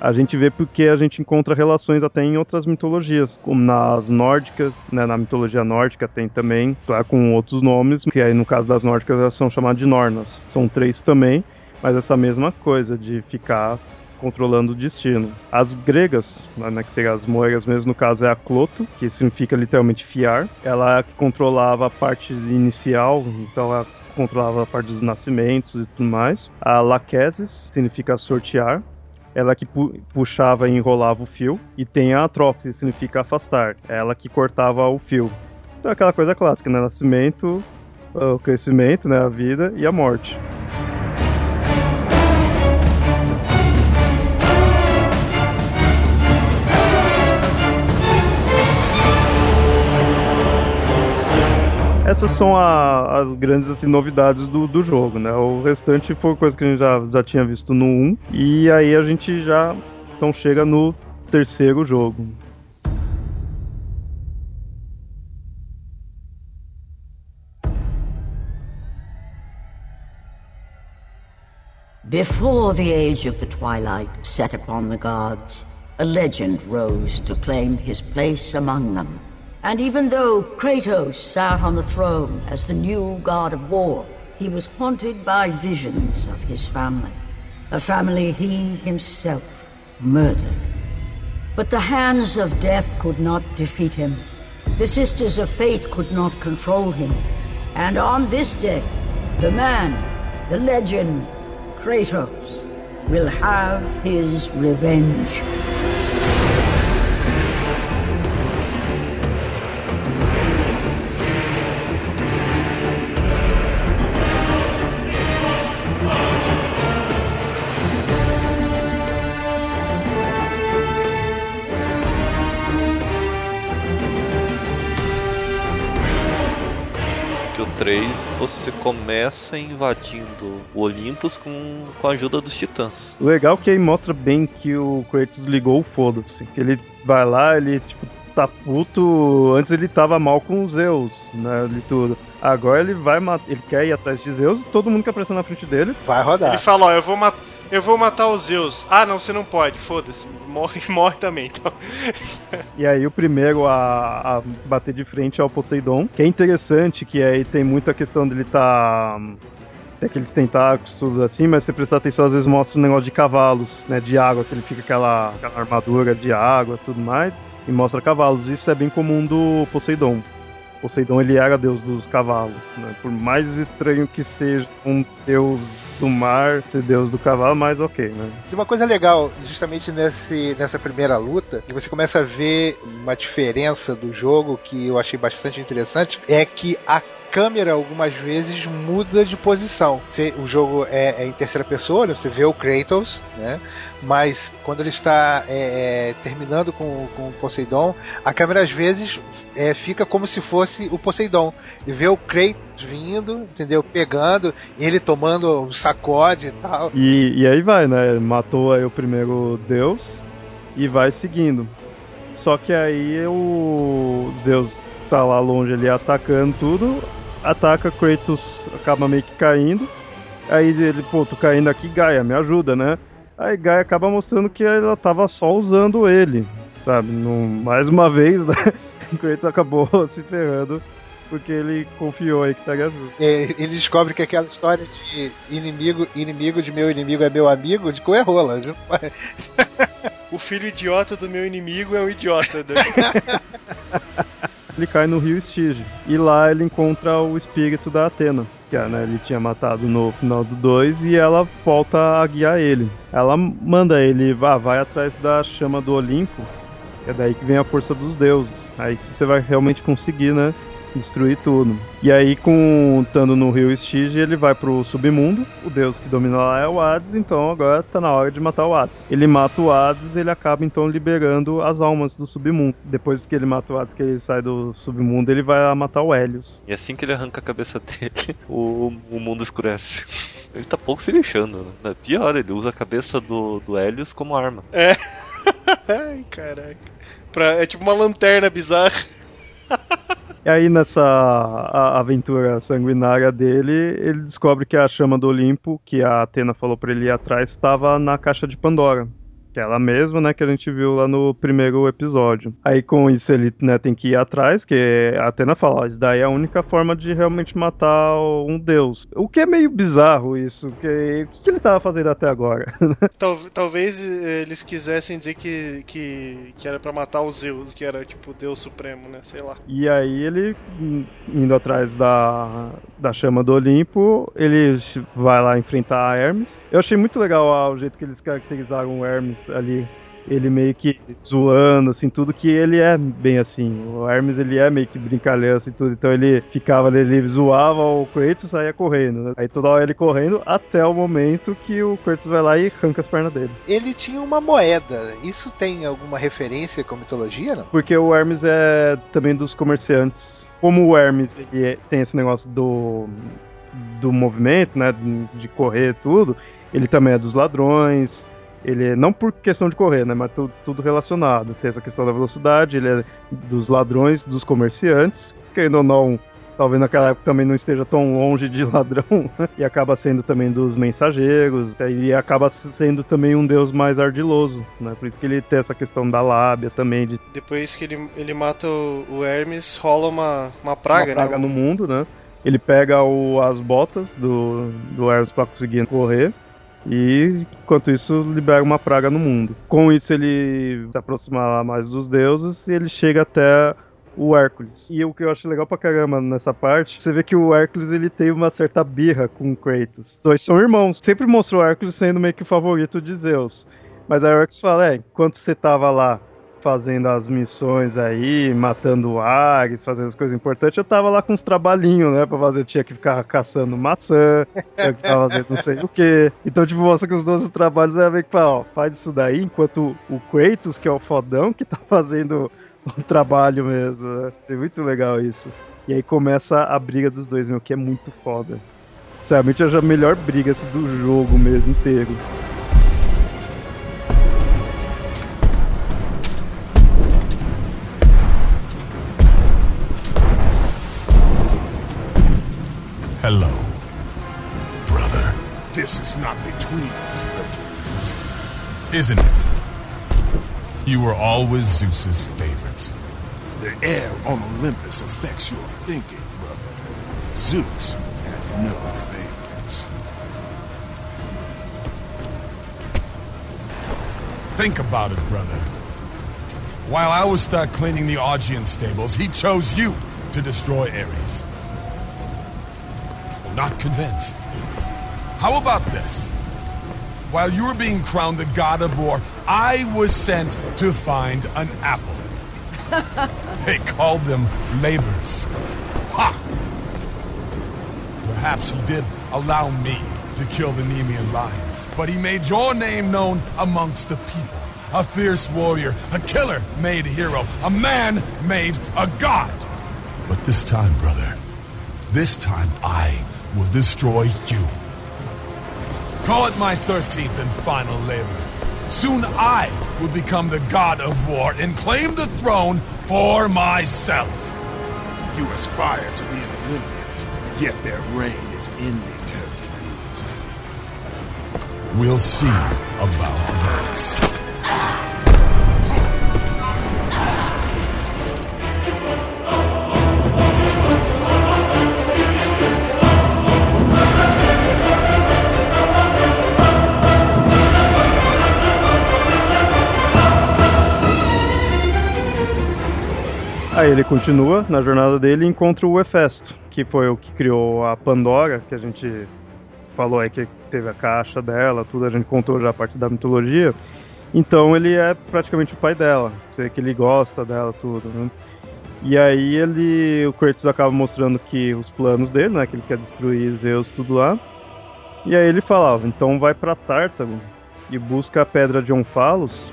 a gente vê porque a gente encontra relações até em outras mitologias, como nas nórdicas, né, na mitologia nórdica tem também, claro, com outros nomes, que aí no caso das nórdicas elas são chamadas de Nornas. São três também, mas essa mesma coisa de ficar controlando o destino. As gregas, né, que seriam as moegas mesmo, no caso é a Cloto, que significa literalmente fiar. Ela é que controlava a parte inicial, então ela controlava a parte dos nascimentos e tudo mais. A Lachesis significa sortear. Ela que pu puxava e enrolava o fio. E tem a Atrox, que significa afastar. Ela que cortava o fio. Então é aquela coisa clássica, né? Nascimento, o crescimento, né? A vida e a morte. Essas são a- as grandes assim, novidades do, do jogo, né? O restante foi coisa que a gente já, já tinha visto no 1. E aí a gente já então chega no terceiro jogo. Before the age of the twilight set upon the gods, a legend rose to claim his place among them. And even though Kratos sat on the throne as the new god of war, he was haunted by visions of his family. A family he himself murdered. But the hands of death could not defeat him. The sisters of fate could not control him. And on this day, the man, the legend, Kratos, will have his revenge. Você começa invadindo o Olympus com, com a ajuda dos titãs. O legal é que aí mostra bem que o Kratos ligou o foda-se. Que ele vai lá, ele tipo, tá puto. Antes ele tava mal com os Zeus, né? De tudo. Agora ele vai matar. Ele quer ir atrás de Zeus e todo mundo que apareceu na frente dele. Vai rodar. Ele fala, ó, eu vou matar. Eu vou matar os Zeus. Ah, não, você não pode. Foda-se. Morre, [laughs] morre também, então. E aí o primeiro a, a bater de frente é o Poseidon, que é interessante, que aí tem muita questão dele tá. Tem aqueles tentáculos, tudo assim, mas se você prestar atenção, às vezes mostra um negócio de cavalos, né? De água, que ele fica aquela, aquela armadura de água tudo mais, e mostra cavalos. Isso é bem comum do Poseidon. Poseidon ele era deus dos cavalos, né? Por mais estranho que seja um deus do mar ser deus do cavalo, mas ok, né? Tem uma coisa legal, justamente nesse, nessa primeira luta, que você começa a ver uma diferença do jogo que eu achei bastante interessante, é que a câmera algumas vezes muda de posição. O jogo é, é em terceira pessoa, né? você vê o Kratos, né? Mas quando ele está é, é, terminando com, com o Poseidon, a câmera às vezes é, fica como se fosse o Poseidon. E vê o Kratos vindo, entendeu? Pegando, ele tomando um sacode e tal. E, e aí vai, né? Matou aí o primeiro deus e vai seguindo. Só que aí o Zeus tá lá longe ali atacando tudo, ataca Kratos, acaba meio que caindo. Aí ele, pô, tô caindo aqui, Gaia, me ajuda, né? Aí Gaia acaba mostrando que ela tava só usando ele, sabe? No, mais uma vez, né? [laughs] Kratos acabou [laughs] se ferrando porque ele confiou aí que estaria justo. É, ele descobre que aquela história de inimigo, inimigo de meu inimigo é meu amigo, de cu é rola. viu? [laughs] O filho idiota do meu inimigo é um idiota. Né? Ele cai no rio Estige. E lá ele encontra o espírito da Atena. Que né, ele tinha matado no final do 2 e ela volta a guiar ele. Ela manda ele, vá, vai atrás da chama do Olimpo. É daí que vem a força dos deuses. Aí você vai realmente conseguir, né? Destruir tudo. E aí, com estando no rio Estige, ele vai pro submundo. O deus que domina lá é o Hades, então agora tá na hora de matar o Hades. Ele mata o Hades, ele acaba então liberando as almas do submundo. Depois que ele mata o Hades, que ele sai do submundo, ele vai matar o Helios. E assim que ele arranca a cabeça dele, o, o mundo escurece. Ele tá pouco se lixando, né? Pior, ele usa a cabeça do, do Helios como arma. É. [laughs] Ai, caraca. Pra, é tipo uma lanterna bizarra. [laughs] E aí, nessa aventura sanguinária dele, ele descobre que a chama do Olimpo, que a Atena falou pra ele ir atrás, estava na caixa de Pandora. Que é ela mesma, né, que a gente viu lá no primeiro episódio. Aí com isso ele né, tem que ir atrás, que a Atena fala, isso daí é a única forma de realmente matar um deus. O que é meio bizarro isso, porque o que que ele tava fazendo até agora? [laughs] Tal- talvez eh, eles quisessem dizer que, que, que era pra matar o Zeus, que era tipo o Deus Supremo, né? Sei lá. E aí ele, hum, indo atrás da, da chama do Olimpo, ele vai lá enfrentar a Hermes. Eu achei muito legal ah, o jeito que eles caracterizaram o Hermes ali. Ele meio que zoando, assim, tudo que ele é bem assim. O Hermes, ele é meio que brincalhão, assim, tudo. Então ele ficava ali, ele zoava o Kratos e saía correndo. né? Aí toda hora ele correndo até o momento que o Kratos vai lá e arranca as pernas dele. Ele tinha uma moeda. Isso tem alguma referência com mitologia, não? Porque o Hermes é também dos comerciantes. Como o Hermes ele é- tem esse negócio do, do movimento, né? De correr e tudo, ele também é dos ladrões. Ele não por questão de correr, né? Mas tu- tudo relacionado. Tem essa questão da velocidade, ele é dos ladrões, dos comerciantes. Querendo ou não, talvez naquela época também não esteja tão longe de [laughs] ladrão. e acaba sendo também dos mensageiros. E acaba sendo também um deus mais ardiloso, né? Por isso que ele tem essa questão da lábia também, de Depois que ele, ele mata o, o Hermes, rola uma, uma praga, uma praga né? no mundo, né? Ele pega o- as botas do, do Hermes pra conseguir correr. E enquanto isso libera uma praga no mundo. Com isso ele se aproxima mais dos deuses e ele chega até o Hércules. E o que eu acho legal pra caramba nessa parte, você vê que o Hércules ele tem uma certa birra com o Kratos. Os dois são irmãos. Sempre mostrou o Hércules sendo meio que o favorito de Zeus. Mas aí o Hércules fala, é, enquanto você tava lá fazendo as missões aí, matando Ares, fazendo as coisas importantes, eu tava lá com uns trabalhinhos, né, pra fazer. Eu tinha que ficar caçando maçã, [laughs] tinha que ficar fazendo não sei o quê. Então, tipo, mostra que os 12 trabalhos é meio que ó, faz isso daí, enquanto o Kratos, que é o fodão, que tá [laughs] fazendo o trabalho mesmo, né? É muito legal isso. E aí começa a briga dos dois, meu, que é muito foda. Sinceramente, é a melhor briga assim, do jogo mesmo inteiro. Hello, brother. This is not between us, Hercules. Isn't it? You were always Zeus's favorite. The air on Olympus affects your thinking, brother. Zeus has no favorites. Think about it, brother. While I was stuck cleaning the Augean stables, he chose you to destroy Ares. Not convinced. How about this? While you were being crowned the god of war, I was sent to find an apple. [laughs] they called them labors. Ha! Perhaps he did allow me to kill the Nemean lion, but he made your name known amongst the people. A fierce warrior, a killer made hero, a man made a god. But this time, brother, this time I will destroy you. Call it my 13th and final labor. Soon I will become the god of war and claim the throne for myself. You aspire to be an Olympian, yet their reign is ending, Hercules. We'll see about that. Aí ele continua na jornada dele e encontra o Hefesto, que foi o que criou a Pandora, que a gente falou aí que teve a caixa dela, tudo, a gente contou já a parte da mitologia. Então ele é praticamente o pai dela, você que ele gosta dela, tudo, né? E aí ele, o Kratos acaba mostrando que os planos dele, né, que ele quer destruir Zeus, tudo lá. E aí ele falava, então vai pra Tártaro e busca a pedra de Onfalos,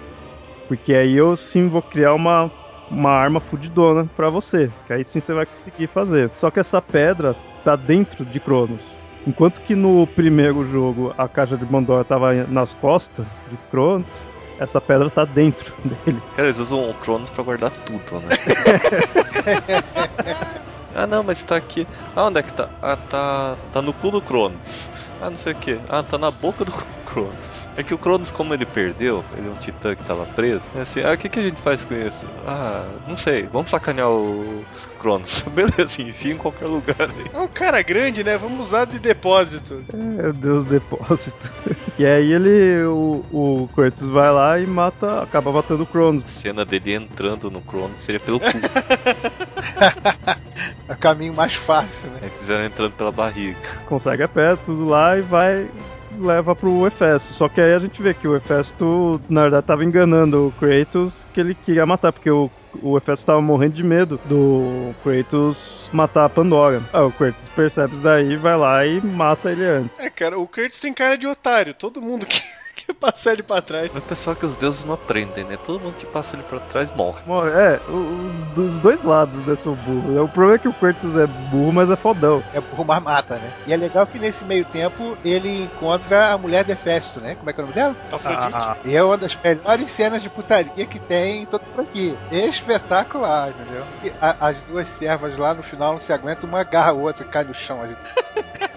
porque aí eu sim vou criar uma, uma arma fudidona pra você, que aí sim você vai conseguir fazer. Só que essa pedra tá dentro de Cronos. Enquanto que no primeiro jogo a caixa de Pandora tava nas costas de Cronos, essa pedra tá dentro [laughs] dele. Cara, eles usam o Cronos pra guardar tudo, né? [laughs] ah, não, mas tá aqui. Ah, onde é que tá? Ah, tá, tá no cu do Cronos. Ah, não sei o que. Ah, tá na boca do [laughs] Cronos. É que o Cronos, como ele perdeu, ele é um titã que tava preso. É assim, ah, o que, que a gente faz com isso? Ah, não sei, vamos sacanear o Cronos. [laughs] Beleza, enfia em qualquer lugar aí. É um cara grande, né? Vamos usar de depósito. Meu Deus, depósito. [laughs] e aí ele, o, o Kratos vai lá e mata, acaba matando o Cronos. A cena dele entrando no Cronos seria pelo cu. [laughs] É o caminho mais fácil, né? Aí fizeram entrando pela barriga. Consegue a pedra, tudo lá e vai leva pro Hefesto. Só que aí a gente vê que o Hefesto, na verdade, tava enganando o Kratos que ele queria matar, porque o, o Hefesto tava morrendo de medo do Kratos matar a Pandora. Ah, o Kratos percebe isso daí, vai lá e mata ele antes. É, cara, o Kurtz tem cara de otário. Todo mundo que [laughs] passar ele pra trás. Mas pessoal que os deuses não aprendem, né? Todo mundo que passa ele pra trás morre. Morre. É, o- o- dos dois lados desse burro. O problema é que o Kratos é burro, mas é fodão. É burro, mas mata, né? E é legal que nesse meio tempo ele encontra a mulher de Hefesto, né? Como é que é o nome dela? Afrodite. Ah, E é uma das melhores cenas de putaria que tem em todo por aqui. Espetacular, entendeu? E a- as duas servas lá no final não se aguentam, uma agarra a outra, cai no chão. A gente...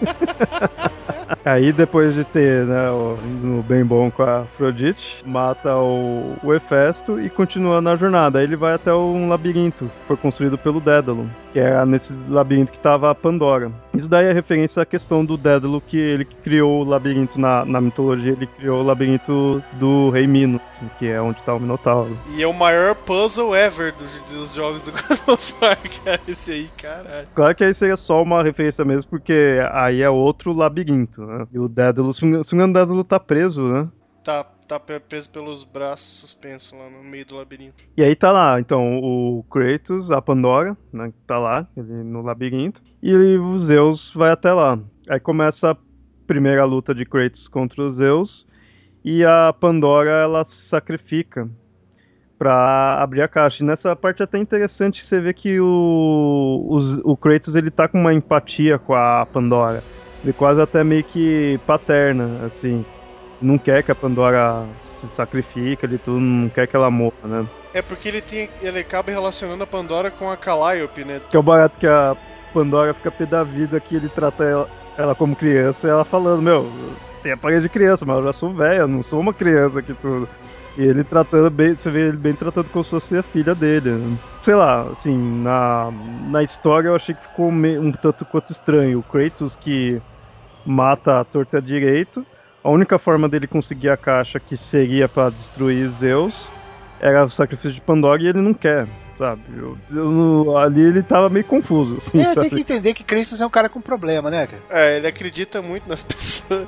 [laughs] [laughs] Aí depois de ter, né, o, no bem bom com a Afrodite, mata o, o Hefesto e continua na jornada. Aí ele vai até um labirinto que foi construído pelo Dédalo, que era nesse labirinto que tava a Pandora. Isso daí é referência à questão do Dédalo, que ele criou o labirinto na, na mitologia, ele criou o labirinto do Rei Minos, que é onde tá o Minotauro. E é o maior puzzle ever dos, dos jogos do [laughs] God of War, cara. Esse aí, caralho. Claro que aí seria só uma referência mesmo, porque aí é outro labirinto, né? E o Dédalo, se não me engano, o Dédalo tá preso, né? Tá, tá preso pelos braços suspenso lá no meio do labirinto. E aí tá lá, então, o Kratos, a Pandora, né, tá lá, ele no labirinto, e o Zeus vai até lá. Aí começa a primeira luta de Kratos contra o Zeus, e a Pandora, ela se sacrifica pra abrir a caixa. E nessa parte é até interessante você ver que o, os- o Kratos, ele tá com uma empatia com a Pandora. Ele quase até meio que paterna, assim. Não quer que a Pandora se sacrifique, ele tudo, não quer que ela morra, né? É porque ele tem. ele acaba relacionando a Pandora com a Calliope, né? Que é o barato que a Pandora fica pé da vida que ele trata ela, ela como criança e ela falando, meu, tem aparelho de criança, mas eu já sou velha, não sou uma criança aqui tudo. E ele tratando bem, você vê ele bem tratando como se fosse a filha dele. né? Sei lá, assim, na, na história eu achei que ficou meio, um tanto quanto estranho. O Kratos que mata a torta direito, a única forma dele conseguir a caixa que seria pra destruir Zeus era o sacrifício de Pandora e ele não quer, sabe? Eu- eu ali ele tava meio confuso, assim, É, tem que entender que Kratos é um cara com problema, né, cara? É, ele acredita muito nas [laughs] pessoas.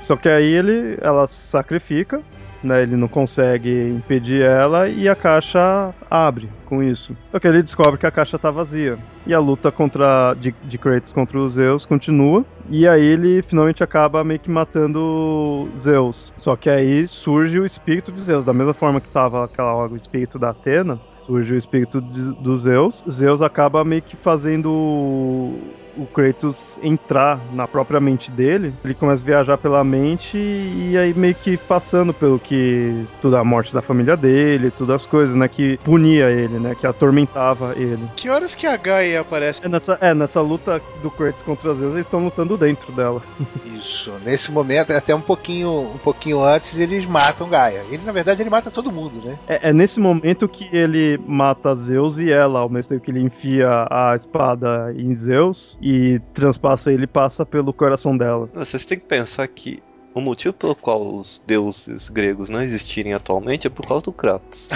Só que aí ele, ela sacrifica, né? Ele não consegue impedir ela e a caixa abre com isso. Só que ele descobre que a caixa tá vazia. E a luta contra de, de Kratos contra os Zeus continua. E aí ele finalmente acaba meio que matando Zeus. Só que aí surge o espírito de Zeus. Da mesma forma que tava aquela o espírito da Atena, surge o espírito de, do Zeus. Zeus acaba meio que fazendo o, Kratos entrar na própria mente dele. Ele começa a viajar pela mente e aí meio que passando pelo que toda a morte da família dele, todas as coisas, né, que punia ele, né, que atormentava ele. Que horas que a Gaia aparece? É nessa, é, nessa luta do Kratos contra os Zeus, eles estão lutando dentro dela. [laughs] Isso. Nesse momento, até um pouquinho, um pouquinho antes, eles matam Gaia. Ele, na verdade, ele mata todo mundo, né? É, é nesse momento que ele mata Zeus e ela, ao mesmo tempo que ele enfia a espada em Zeus e transpassa ele e passa pelo coração dela. Vocês têm que pensar que o motivo pelo qual os deuses gregos não existirem atualmente é por causa do Kratos. [laughs]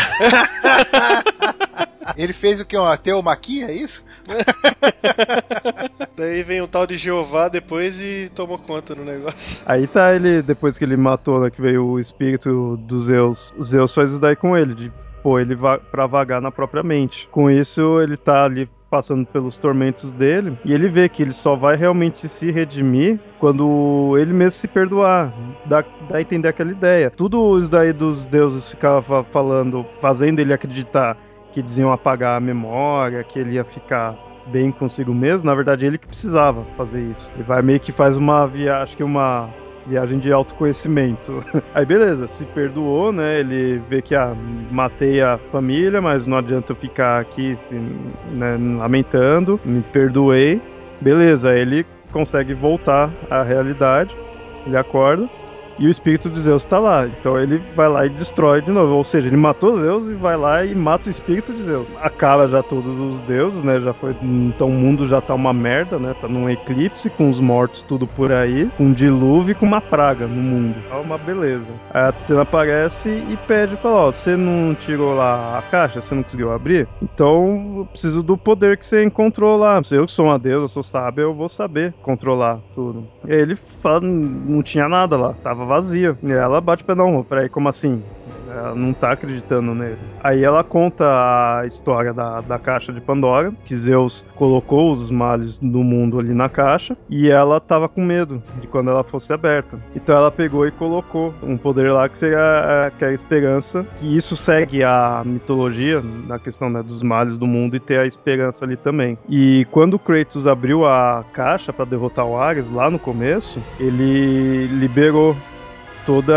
Ele fez o que? Uma teomaquia, é isso? [laughs] Daí vem o tal de Jeová depois e toma conta do negócio. Aí tá ele, depois que ele matou, né, que veio o espírito dos Zeus, o Zeus faz isso daí com ele, de pôr ele va pra vagar na própria mente. Com isso, ele tá ali passando pelos tormentos dele e ele vê que ele só vai realmente se redimir quando ele mesmo se perdoar. Dá, dá a entender aquela ideia. Tudo isso daí dos deuses ficava falando, fazendo ele acreditar que eles iam apagar a memória, que ele ia ficar bem consigo mesmo, na verdade ele que precisava fazer isso. Ele vai meio que faz uma viagem, acho que uma viagem de autoconhecimento. [laughs] Aí beleza, se perdoou, né? Ele vê que ah, matei a família, mas não adianta eu ficar aqui né, lamentando, me perdoei. Beleza, ele consegue voltar à realidade. Ele acorda e o espírito de Zeus está lá. Então ele vai lá e destrói de novo. Ou seja, ele matou Zeus e vai lá e mata o espírito de Zeus. Acaba já todos os deuses, né? Já foi. Então o mundo já tá uma merda, né? Tá num eclipse, com os mortos tudo por aí, um dilúvio e com uma praga no mundo. É uma beleza. Aí a Atena aparece e pede fala: Ó, você não tirou lá a caixa? Você não conseguiu abrir? Então eu preciso do poder que você encontrou lá. Eu que sou uma deusa, eu sou sábio, eu vou saber controlar tudo. E aí ele não tinha nada lá, tava vazia. E ela bate o pé, não, peraí, como assim? Ela não tá acreditando nele. Aí ela conta a história da, da caixa de Pandora, que Zeus colocou os males do mundo ali na caixa, e ela tava com medo de quando ela fosse aberta. Então ela pegou e colocou um poder lá que seria que é a esperança, que isso segue a mitologia, na questão né, dos males do mundo, e ter a esperança ali também. E quando Kratos abriu a caixa para derrotar o Ares, lá no começo, ele liberou todos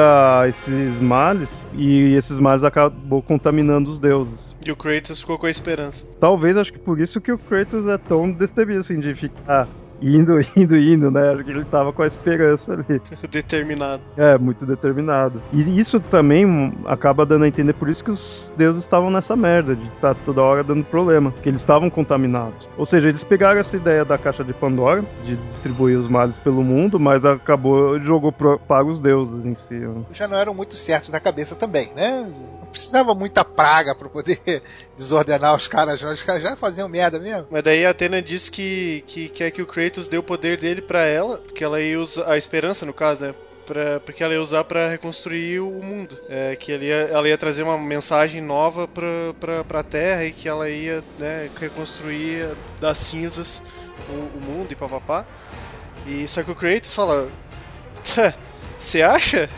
esses males e esses males acabou contaminando os deuses. E o Kratos ficou com a esperança. Talvez acho que por isso que o Kratos é tão destemido assim de ficar indo, [laughs] indo, indo, né? Acho que ele tava com a esperança ali. [laughs] Determinado. É, muito determinado. E isso também acaba dando a entender por isso que os deuses estavam nessa merda, de estar tá toda hora dando problema, que eles estavam contaminados. Ou seja, eles pegaram essa ideia da caixa de Pandora, de distribuir os males pelo mundo, mas acabou, jogou pro, para os deuses em si. Já não eram muito certos da cabeça também, né? Precisava muita praga para poder [laughs] desordenar os caras, Os caras já faziam merda mesmo. Mas daí a Atena disse que, que quer que o Kratos dê o poder dele para ela, porque ela ia usar a esperança, no caso, né? Pra, porque ela ia usar para reconstruir o mundo. É, que ela ia, ela ia trazer uma mensagem nova pra, pra, pra Terra e que ela ia né, reconstruir das cinzas o, o mundo e papapá. E só que o Kratos fala: Você acha?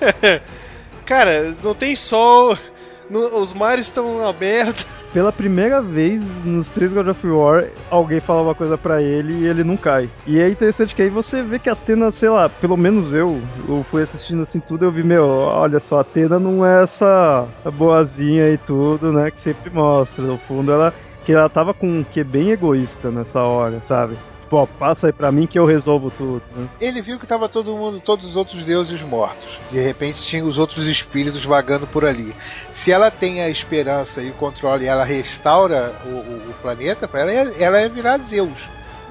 [laughs] Cara, não tem sol, [laughs] os mares estão abertos. Pela primeira vez nos três God of War, alguém fala uma coisa para ele e ele não cai. E é interessante que aí você vê que a Atena, sei lá, pelo menos eu, eu fui assistindo assim tudo, eu vi, meu, olha só, a Atena não é essa boazinha e tudo, né, que sempre mostra. No fundo, ela que ela tava com um que bem egoísta nessa hora, sabe? Pô, passa aí pra mim que eu resolvo tudo. Né? Ele viu que tava todo mundo, todos os outros deuses mortos. De repente tinha os outros espíritos vagando por ali. Se ela tem a esperança e o controle e ela restaura o, o, o planeta, pra ela, ela ia virar Zeus.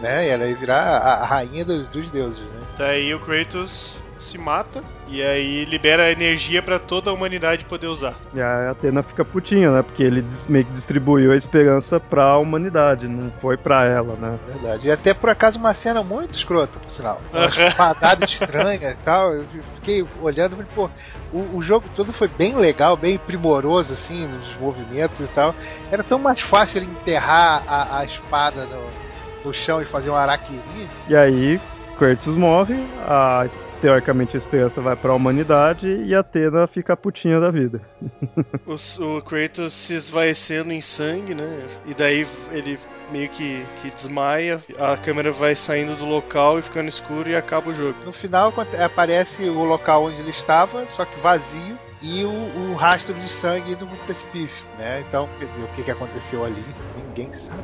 Né? Ela ia virar a, a rainha dos, dos deuses. Né? Daí o Kratos se mata e aí libera energia para toda a humanidade poder usar. E a Atena fica putinha, né? Porque ele meio que distribuiu a esperança pra humanidade, não foi pra ela, né? Verdade. E até por acaso uma cena muito escrota, por sinal. Uma espadada [laughs] estranha e tal. Eu fiquei olhando e falei, pô, o, o, jogo todo foi bem legal, bem primoroso, assim, nos movimentos e tal. Era tão mais fácil enterrar a, a espada no, no chão e fazer um araquiri. E aí, Kratos morre, a teoricamente a esperança vai para a humanidade e a Atena fica a putinha da vida. [laughs] o, o Kratos se esvaecendo em sangue, né? E daí ele meio que, que desmaia, a câmera vai saindo do local e ficando escuro e acaba o jogo. No final aparece o local onde ele estava, só que vazio, e o, o rastro de sangue do precipício, né? Então, quer dizer, o que, que aconteceu ali, ninguém sabe.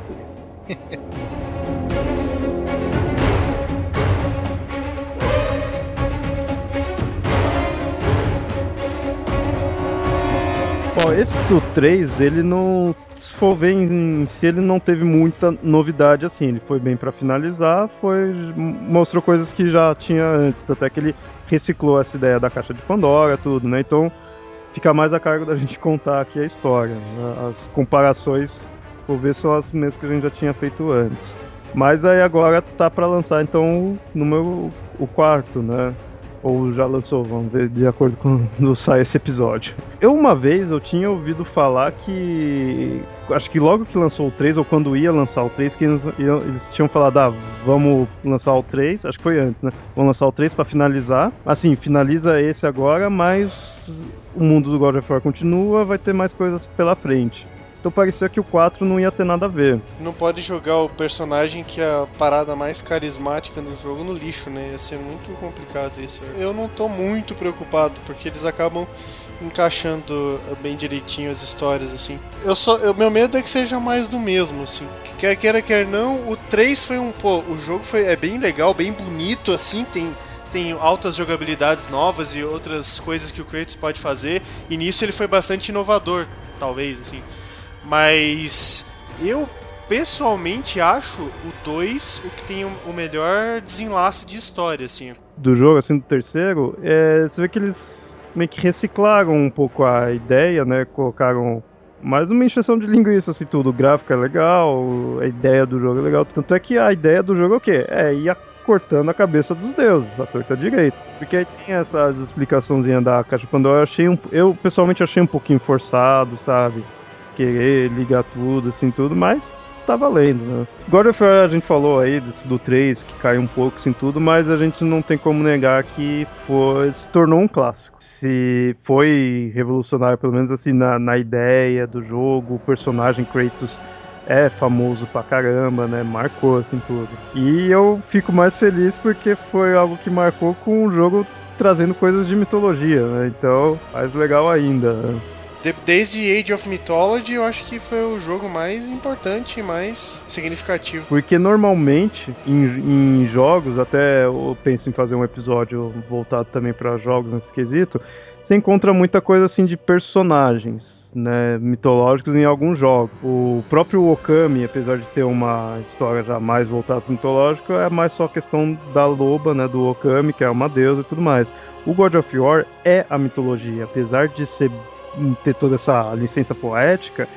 [laughs] Bom, esse do 3, ele não. Se for ver em si, ele não teve muita novidade assim. Ele foi bem para finalizar, foi. mostrou coisas que já tinha antes. Até que ele reciclou essa ideia da caixa de Pandora, tudo, né? Então fica mais a cargo da [laughs] gente contar aqui a história. né? As comparações, vou ver, são as mesmas que a gente já tinha feito antes. Mas aí agora tá para lançar então o número o quarto, né? Ou já lançou, vamos ver, de acordo com [laughs] quando sai esse episódio. Eu uma vez eu tinha ouvido falar que. Acho que logo que lançou o 3, ou quando ia lançar o 3, que eles, eles tinham falado, ah, vamos lançar o 3, acho que foi antes, né? Vamos lançar o 3 pra finalizar. Assim, finaliza esse agora, mas o mundo do God of War continua, vai ter mais coisas pela frente. Então parecia que o 4 não ia ter nada a ver. Não pode jogar o personagem que é a parada mais carismática do jogo no lixo, né? Ia ser muito complicado isso. Eu não tô muito preocupado, porque eles acabam encaixando bem direitinho as histórias, assim. Eu só. O meu medo é que seja mais do mesmo, assim. Quer queira, quer não, o 3 foi um. Pô, o jogo foi, é bem legal, bem bonito, assim, tem. Tem altas jogabilidades novas e outras coisas que o Kratos pode fazer, e nisso ele foi bastante inovador, talvez, assim. Mas eu pessoalmente acho o 2 o que tem o melhor desenlace de história, assim. do jogo, assim, do terceiro, é, você vê que eles meio que reciclaram um pouco a ideia, né? Colocaram mais uma encheção de linguiça, assim, tudo. O gráfico é legal, a ideia do jogo é legal. Tanto é que a ideia do jogo é o quê? É ir cortando a cabeça dos deuses, a torta direita. Porque aí tem essas explicaçõezinhas da Caixa Pandora, eu achei um, eu pessoalmente achei um pouquinho forçado, sabe? Querer ligar tudo, assim, tudo, mas tá valendo, né? God of War a gente falou aí desse do 3, que caiu um pouco assim tudo, mas a gente não tem como negar que foi, se tornou um clássico. Se foi revolucionário, pelo menos assim, na, na ideia do jogo, o personagem Kratos é famoso pra caramba, né? Marcou assim tudo. E eu fico mais feliz porque foi algo que marcou com o jogo trazendo coisas de mitologia, né? Então, mais legal ainda. né? De- Desde Age of Mythology, eu acho que foi o jogo mais importante e mais significativo. Porque normalmente em, em jogos, até eu penso em fazer um episódio voltado também para jogos nesse quesito, você encontra muita coisa assim de personagens, né, mitológicos em alguns jogos. O próprio Okami, apesar de ter uma história já mais voltada para mitológico, é mais só questão da loba, né, do Okami, que é uma deusa e tudo mais. O God of War é a mitologia, apesar de ser ter toda essa licença poética,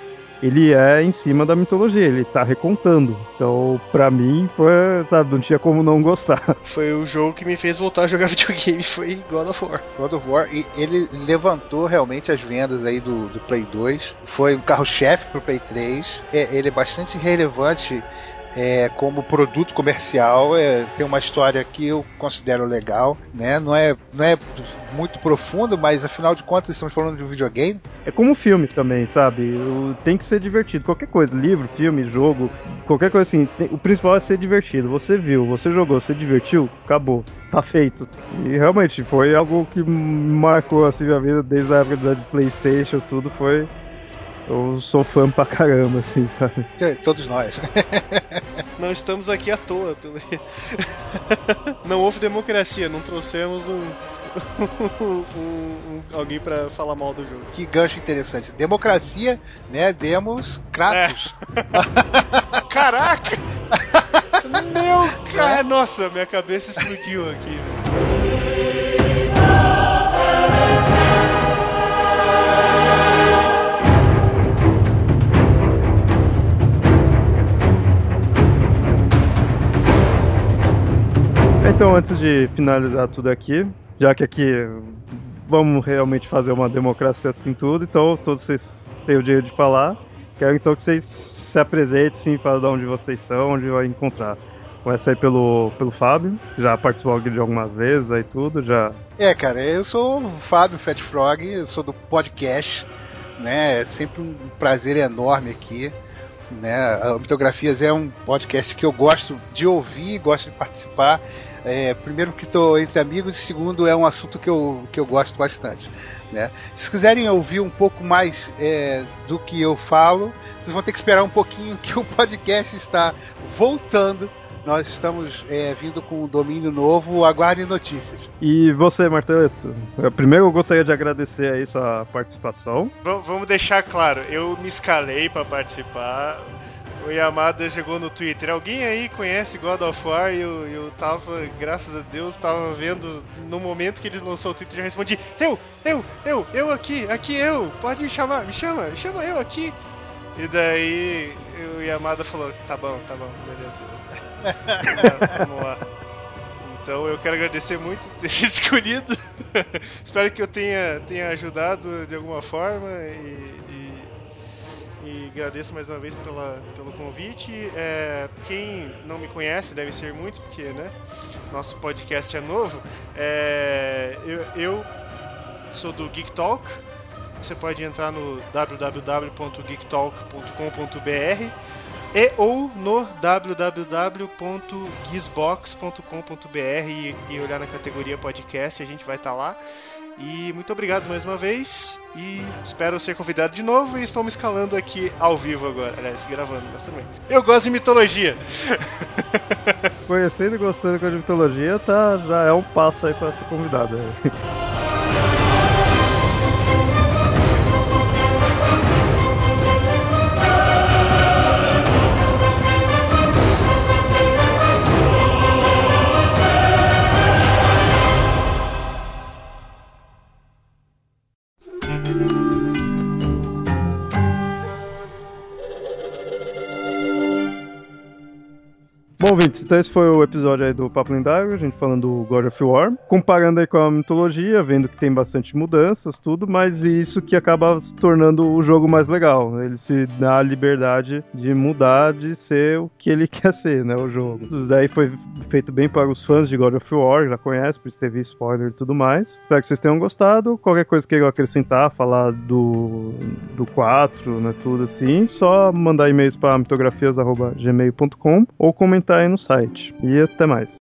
ele é em cima da mitologia, ele tá recontando. Então, pra mim, foi, sabe, não tinha como não gostar. [laughs] Foi o jogo que me fez voltar a jogar [laughs] videogame, foi God of War. God of War, e ele levantou realmente as vendas aí do, do Play 2. Foi um carro-chefe pro Play 3. É, ele é bastante relevante é, como produto comercial. É, tem uma história que eu considero legal, né? Não é, não é muito profundo, mas afinal de contas estamos falando de um videogame. É como filme também, sabe? O- Tem que ser divertido. Qualquer coisa, livro, filme, jogo, qualquer coisa assim. tem- o principal é ser divertido. Você viu, você jogou, você divertiu, acabou. Tá feito. E realmente foi algo que marcou assim a vida desde a época do PlayStation, tudo foi. Eu sou fã pra caramba, assim, sabe? É, Todos nós. [laughs] Não estamos aqui à toa. Pelo... [laughs] não houve democracia, não trouxemos [laughs] um, um- um- alguém pra falar mal do jogo. que gancho interessante. Democracia, né? Demos Kratos. Caraca! Meu cara, nossa, minha cabeça explodiu aqui. Então, antes de finalizar tudo aqui, já que aqui vamos realmente fazer uma democracia assim tudo, então todos vocês têm o direito de falar. Quero então que vocês se apresentem, sim, falem de onde vocês são, onde vai encontrar. Começa aí pelo, pelo Fábio, já participou aqui de algumas vezes aí tudo, já. É, cara, eu sou o Fábio Fat Frog, eu sou do podcast, né? É sempre um prazer enorme aqui. Né? A Mitografias é um podcast que eu gosto de ouvir, gosto de participar. É, primeiro que estou entre amigos e segundo é um assunto que eu, que eu gosto bastante. Né? Se quiserem ouvir um pouco mais é, do que eu falo, vocês vão ter que esperar um pouquinho que o podcast está voltando. Nós estamos é, vindo com um domínio novo, aguardem notícias. E você, Marteleto? Primeiro eu gostaria de agradecer aí sua participação. V- vamos deixar claro, eu me escalei pra participar. O Yamada chegou no Twitter. Alguém aí conhece God of War? E eu, eu tava, graças a Deus, tava vendo no momento que ele lançou o Twitter, já respondi: Eu, eu, eu, eu aqui, aqui eu, pode me chamar, me chama, me chama eu aqui. E daí o Yamada falou: Tá bom, tá bom, beleza. [laughs] Vamos lá. Então eu quero agradecer muito por ter sido [laughs] escolhido. Espero que eu tenha, tenha ajudado de alguma forma e, e, e agradeço mais uma vez pela, pelo convite. É, quem não me conhece, deve ser muitos, porque né, nosso podcast é novo. É, eu, eu sou do Geek Talk. Você pode entrar no www.geektalk.com.br e ou no www.gizbox.com.br e, e, olhar na categoria podcast, a gente vai estar tá lá. E muito obrigado mais uma vez e espero ser convidado de novo e estou me escalando aqui ao vivo agora, aliás, gravando, mas também. Eu gosto de mitologia. [laughs] Conhecendo e gostando de mitologia, tá, já é um passo aí para ser convidado. [laughs] Bom, ouvintes, então esse foi o episódio aí do Papo Lendário, a gente falando do God of War, comparando aí com a mitologia, vendo que tem bastante mudanças, tudo, mas isso que acaba se tornando o jogo mais legal. Ele se dá a liberdade de mudar, de ser o que ele [laughs] quer ser, né, o jogo. Isso daí foi feito bem para os fãs de God of War, já conhecem, por isso teve spoiler e tudo mais. Espero que vocês tenham gostado. Qualquer coisa que eu acrescentar, falar do, do 4, né, tudo assim, só mandar e-mails para mitografias.gmail.com ou comentar comentar aí no site. E até mais.